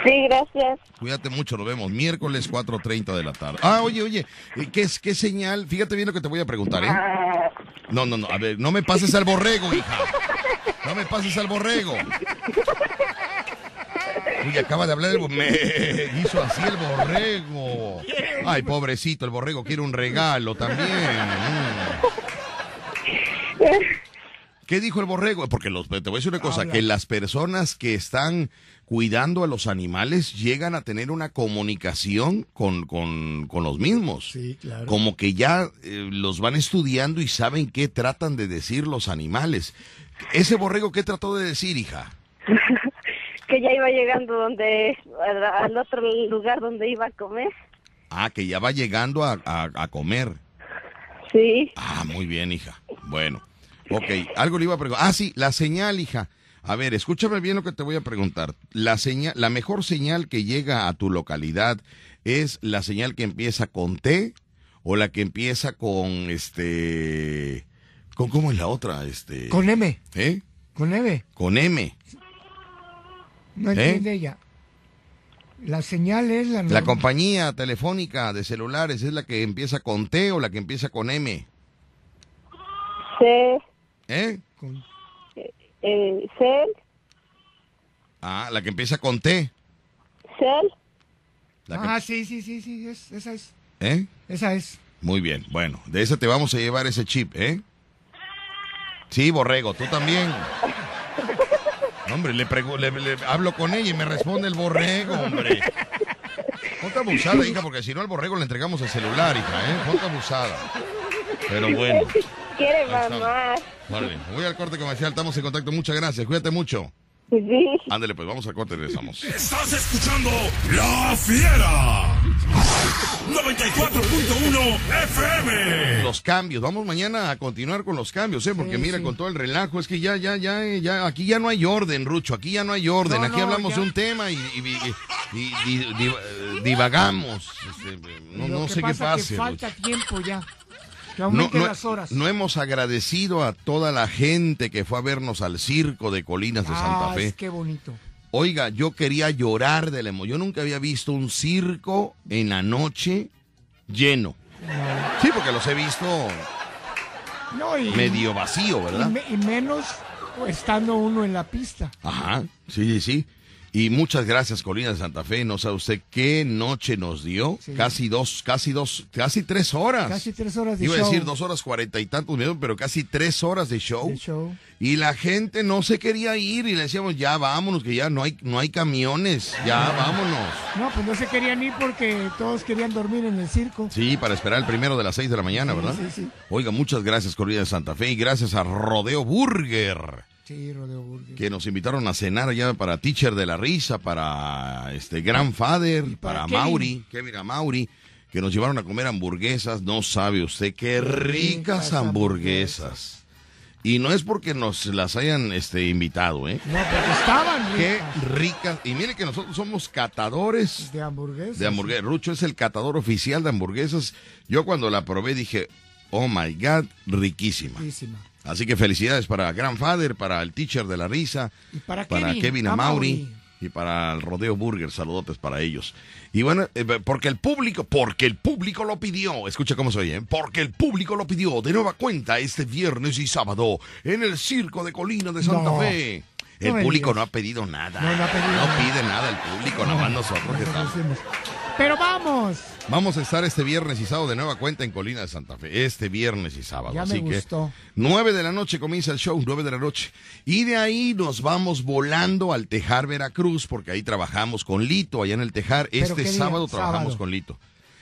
Sí, gracias. Cuídate mucho. Nos vemos miércoles 4.30 de la tarde. Ah, oye, oye. eh, ¿Qué, es, ¿Qué señal? Fíjate bien lo que te voy a preguntar, ¿eh? No, no, no. A ver, no me pases al borrego, hija. No me pases al borrego. Uy, acaba de hablar el Me hizo así el borrego. Ay, pobrecito, el borrego quiere un regalo también. Mm. ¿Qué dijo el borrego? Porque los, te voy a decir una cosa, Habla. que las personas que están cuidando a los animales llegan a tener una comunicación con, con, con los mismos. Sí, claro. Como que ya eh, los van estudiando y saben qué tratan de decir los animales. ¿Ese borrego qué trató de decir, hija? <laughs> que ya iba llegando donde al, otro lugar donde iba a comer. Ah, que ya va llegando a, a- a comer. Sí. Ah, muy bien, hija. Bueno, ok, algo le iba a preguntar. Ah, sí, la señal, hija. A ver, escúchame bien lo que te voy a preguntar. La señal, la mejor señal que llega a tu localidad es la señal que empieza con T o la que empieza con este, con cómo es la otra, este, Con M, ¿eh? con M. Con M. No ¿Eh? entiende ella. La señal es la... La normal. compañía telefónica de celulares es la que empieza con T o la que empieza con M, C, ¿eh? Con- eh, Cel, Ah, la que empieza con T. Cel, La que- Ah, sí, sí, sí, sí, es- esa es. ¿eh? Esa es. Muy bien, bueno, de esa te vamos a llevar ese chip, ¿eh? Sí, Borrego, tú también. <laughs> Hombre, le, le- le hablo con ella y me responde el Borrego, hombre. Ponte abusada, hija, porque si no al Borrego le entregamos el celular, hija, ¿eh? Ponte abusada. Pero bueno, quiere mamá. vale, voy al corte comercial, estamos en contacto, muchas gracias, cuídate mucho. Sí. Ándale, pues vamos al corte y regresamos. Estás escuchando La Fiera. 94.1 FM. Los cambios, vamos mañana a continuar con los cambios, ¿eh? Porque Sí, mira, sí. con todo el relajo, es que ya, ya, ya, ya, aquí ya no hay orden, Rucho, aquí ya no hay orden, No, aquí no, hablamos ya. de un tema y, y- y- y- y- di- divagamos, este, no, Lo no que sé qué pasa que falta Rucho. tiempo ya. Que No, no- las horas. no hemos agradecido a toda la gente que fue a vernos al circo de Colinas de Santa ah, Fe. es que bonito. Oiga, yo quería llorar de la emoción. Yo nunca había visto un circo en la noche lleno. Sí, porque los he visto No, y, medio vacío, y ¿verdad? me- y menos estando uno en la pista. Ajá, sí, sí, sí. Y muchas gracias, Colina de Santa Fe. No sabe usted qué noche nos dio. Sí. Casi dos, casi dos, casi tres horas. Casi tres horas de Iba show. a decir dos horas cuarenta y tantos minutos, pero casi tres horas de show. de show. Y la gente no se quería ir y le decíamos, ya vámonos, que ya no hay, no hay camiones, ya vámonos. No, pues no se querían ir porque todos querían dormir en el circo. Sí, para esperar el primero de las seis de la mañana, ¿verdad? Sí, sí. Oiga, muchas gracias, Colina de Santa Fe, y gracias a Rodeo Burger. Sí, Rodeo Burger. que nos invitaron a cenar allá para Teacher de la Risa, para este Grandfather, para para, Kevin. Mauri, Kevin que nos llevaron a comer hamburguesas. No sabe usted qué ricas hamburguesas. Y no es porque nos las hayan este, invitado, ¿eh? No, porque estaban Qué ricas ricas. Y mire que nosotros somos catadores de hamburguesas. de hamburguesas. Rucho es el catador oficial de hamburguesas. Yo cuando la probé dije, oh my God, riquísima. Riquísima. Así que felicidades para Grandfather, para el Teacher de la Risa, Y para para Kevin, Kevin a Amauri Mauri. y para el Rodeo Burger. Saludotes para ellos. Y bueno, eh, porque el público, porque el público lo pidió. Escucha cómo se oye, ¿eh? Porque el público lo pidió de nueva cuenta este viernes y sábado en el Circo de Colina de Santa No. Fe. El No público no ha pedido nada. No, no ha pedido nada. pide nada el público, nada más nosotros que estamos. Pero vamos. Vamos a estar este viernes y sábado de nueva cuenta en Colina de Santa Fe. Este viernes y sábado. Ya me Así gustó. que 9 de la noche comienza el show, 9 de la noche. Y de ahí nos vamos volando al Tejar Veracruz, porque ahí trabajamos con Lito, allá en el Tejar. ¿Pero Este sábado trabajamos Sábado. con Lito.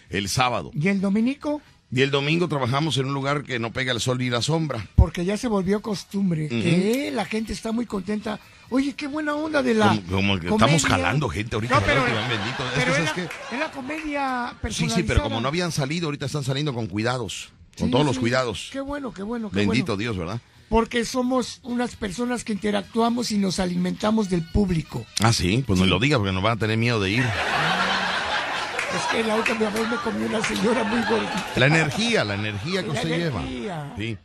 El sábado. ¿Y el dominico? Y el domingo trabajamos en un lugar que no pega el sol ni la sombra. Porque ya se volvió costumbre. Que la gente está muy contenta. Oye, qué buena onda de la. Como, como estamos jalando gente ahorita. No, pero, Que van bendito. Es pero que, es, ¿sabes la, qué? es la comedia Sí, personalizada. sí, pero como no habían salido, ahorita están saliendo con cuidados. Con Sí, todos los sí. cuidados. Qué bueno, qué bueno, qué Bendito bueno. Dios, ¿verdad? Porque somos unas personas que interactuamos y nos alimentamos del público. Ah, sí, pues no lo diga porque nos van a tener miedo de ir. Es que la última vez me comí una señora muy gordita. La energía, la energía que La usted energía. lleva. Sí.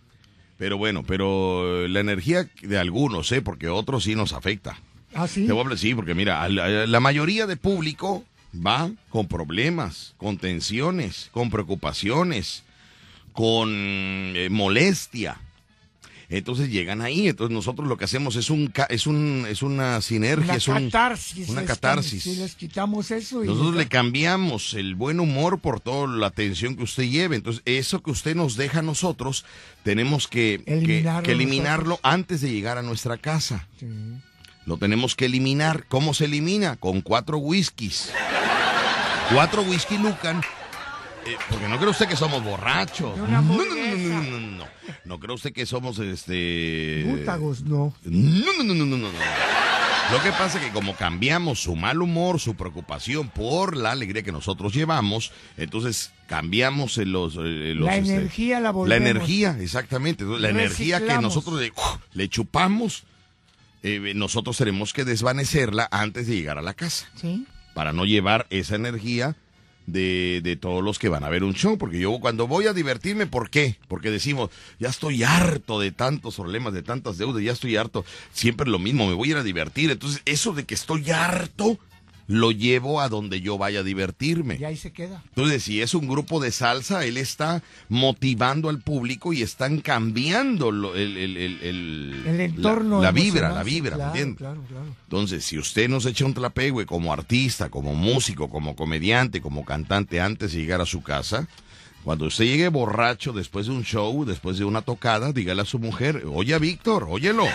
Pero bueno, pero la energía de algunos, ¿eh? Porque otros sí nos afecta. ¿Ah, sí? Te voy a hablar, sí, porque mira, la, a la mayoría de público va con problemas, con tensiones, con preocupaciones, con eh, molestia. Entonces llegan ahí. Entonces nosotros lo que hacemos es un es un es una sinergia, Una es un- catarsis. una catarsis. Si les quitamos eso. y Nosotros les- le cambiamos el buen humor por toda la atención que usted lleve. Entonces, eso que usted nos deja a nosotros, tenemos que, que- Eliminarlo que eliminarlo antes de llegar a nuestra casa. Sí. Lo tenemos que eliminar. ¿Cómo se elimina? Con cuatro whiskies. Cuatro whisky Lucan. Eh, porque no cree usted que somos borrachos. No, no, no, no, no, no, no. Cree usted que somos este. Bútagos, no. No, no, no, no, no, no. Lo que pasa es que como cambiamos su mal humor, su preocupación por la alegría que nosotros llevamos, entonces cambiamos los, eh, los, La este, energía la la volvemos. energía, exactamente. La energía que nosotros le, le chupamos, eh, nosotros tenemos que desvanecerla antes de llegar a la casa Sí. para no llevar esa energía de, de todos los que van a ver un show. Porque yo cuando voy a divertirme, ¿por qué? Porque decimos, ya estoy harto de tantos problemas, de tantas deudas, ya estoy harto, siempre lo mismo, me voy a ir a divertir. Entonces, eso de que estoy harto, lo llevo a donde yo vaya a divertirme. Y ahí se queda. Entonces, si es un grupo de salsa, él está motivando al público y están cambiando lo- el, el- el- el- entorno. La, la vibra, la vibra, ¿me claro, entiendes? Claro, claro. Entonces, si usted nos echa un trapegüe como artista, como músico, como comediante, como cantante antes de llegar a su casa, cuando usted llegue borracho después de un show, después de una tocada, dígale a su mujer, oye Víctor, óyelo.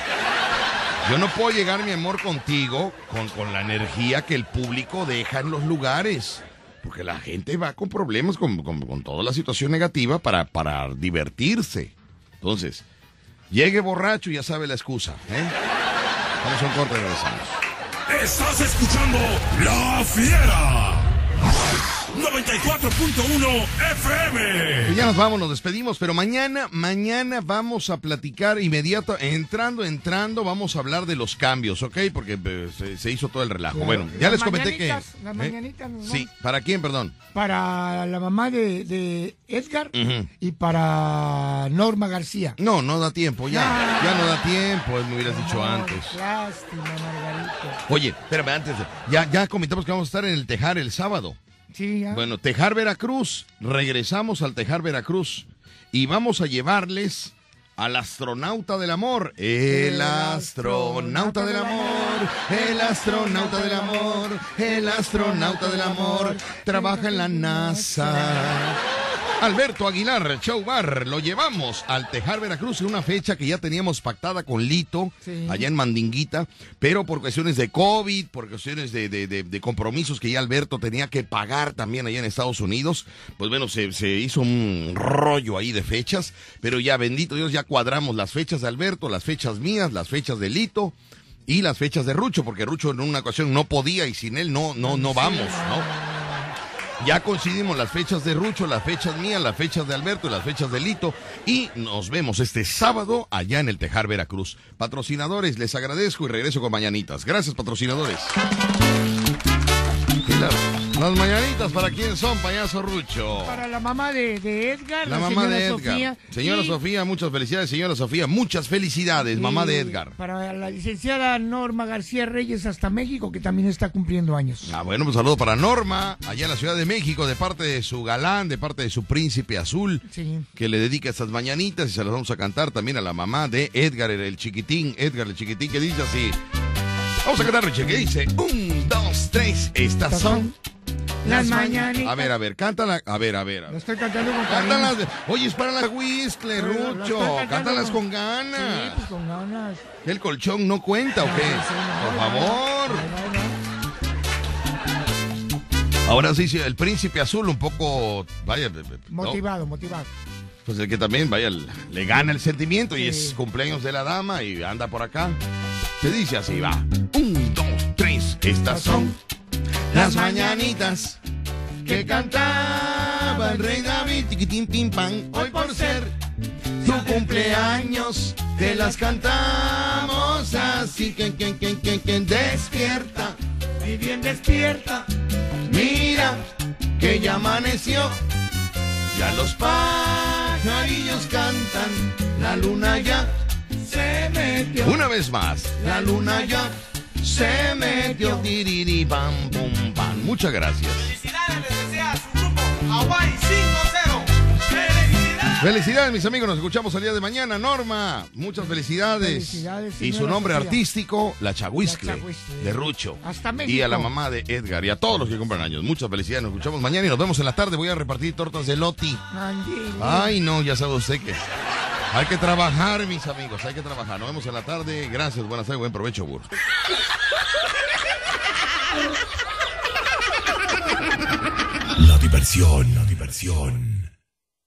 Yo no puedo llegar, mi amor, contigo con, con la energía que el público deja en los lugares. Porque la gente va con problemas, con, con- con toda la situación negativa para, para divertirse. Entonces, llegue borracho y ya sabe la excusa. ¿eh? Vamos a un y regresamos. Estás escuchando La Fiera. 94.1 FM. Y ya nos vamos, nos despedimos, pero mañana, mañana vamos a platicar inmediato, entrando, entrando, vamos a hablar de los cambios, ¿ok? Porque eh, se, se hizo todo el relajo. Claro. Bueno, ya Las les comenté que... las ¿eh? Sí, ¿para quién, perdón? Para la mamá de, de Edgar y para Norma García. No, no da tiempo, ya, ya no da tiempo, me hubieras dicho antes. Lástima, Margarita. Oye, espérame, antes, de- ya, ya comentamos que vamos a estar en el Tejar el sábado. Sí, ya. Bueno, Tejar Veracruz, regresamos al Tejar Veracruz y vamos a llevarles al astronauta del amor. El astronauta del amor, el astronauta del amor, el astronauta del amor, trabaja en la NASA. Alberto Aguilar, Show Bar, lo llevamos al Tejar Veracruz en una fecha que ya teníamos pactada con Lito, Sí. allá en Mandinguita, pero por cuestiones de COVID, por cuestiones de, de- de- de compromisos que ya Alberto tenía que pagar también allá en Estados Unidos, pues bueno, se, se hizo un rollo ahí de fechas, pero ya bendito Dios, ya cuadramos las fechas de Alberto, las fechas mías, las fechas de Lito. Y las fechas de Rucho, porque Rucho en una ocasión no podía y sin él no, no, no vamos, ¿no? Ya coincidimos las fechas de Rucho, las fechas mías, las fechas de Alberto y las fechas de Lito. Y nos vemos este sábado allá en el Tejar Veracruz. Patrocinadores, les agradezco y regreso con mañanitas. Gracias, patrocinadores. Las mañanitas, ¿para quién son, payaso Rucho? Para la mamá de, de Edgar, La la, mamá señora de Edgar. Sofía. Señora y- Sofía, muchas felicidades, señora Sofía. Muchas felicidades, mamá de Edgar. Para la licenciada Norma García Reyes hasta México, que también está cumpliendo años. Ah, bueno, un saludo para Norma, allá en la Ciudad de México, de parte de su galán, de parte de su príncipe azul. Sí. que le dedica estas mañanitas y se las vamos a cantar también a la mamá de Edgar, el, el chiquitín, Edgar el chiquitín, que dice así. Vamos a cantar, Richie, que dice, un, dos, tres, estas son Las maña- mañanitas. A ver, a ver, cántala, a ver, a ver. a Lo ver. estoy cantando con. Cántalas, de- oye, es para la whistle, Lo- lo Rucho, cántalas con Sí, ganas. pues con ganas. ¿El colchón no cuenta o qué? Sí, no, Por no, favor. no, no, no. Ahora sí, sí, el príncipe azul un poco, vaya, ¿no? Motivado, motivado. Pues el que también, vaya, le gana el sentimiento y Sí. es cumpleaños de la dama y anda por acá. Se dice así, va. Un, dos, tres. Estas son las mañanitas que cantaba el rey David. Tiquitín, pim, pam. Hoy por ser su cumpleaños te las cantamos así que, que, que, que, que despierta. Y bien despierta. Mira que ya amaneció, ya los pajarillos cantan, la luna ya Se metió. Una vez más, la luna ya se metió. Tiriri, pam, pum, pam. Muchas gracias. Felicidades les desea su grupo Hawaii 5-0. ¡Felicidades! Felicidades, mis amigos. Nos escuchamos el día de mañana. Norma, muchas felicidades. Felicidades, y su nombre artístico, La Chahuiscle. de Rucho. Hasta Y México. a la mamá de Edgar y a todos los que compran años. Muchas felicidades. Nos escuchamos mañana y nos vemos en la tarde. Voy a repartir tortas de Loti. Ay, no, ya sabe usted que hay que trabajar, mis amigos. Hay que trabajar. Nos vemos en la tarde. Gracias, buenas tardes, buen provecho, burro. La diversión, la diversión.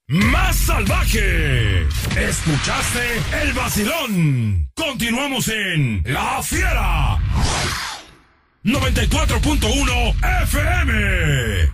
Más salvaje. Escuchaste el vacilón. Continuamos en La Fiera. 94.1 FM.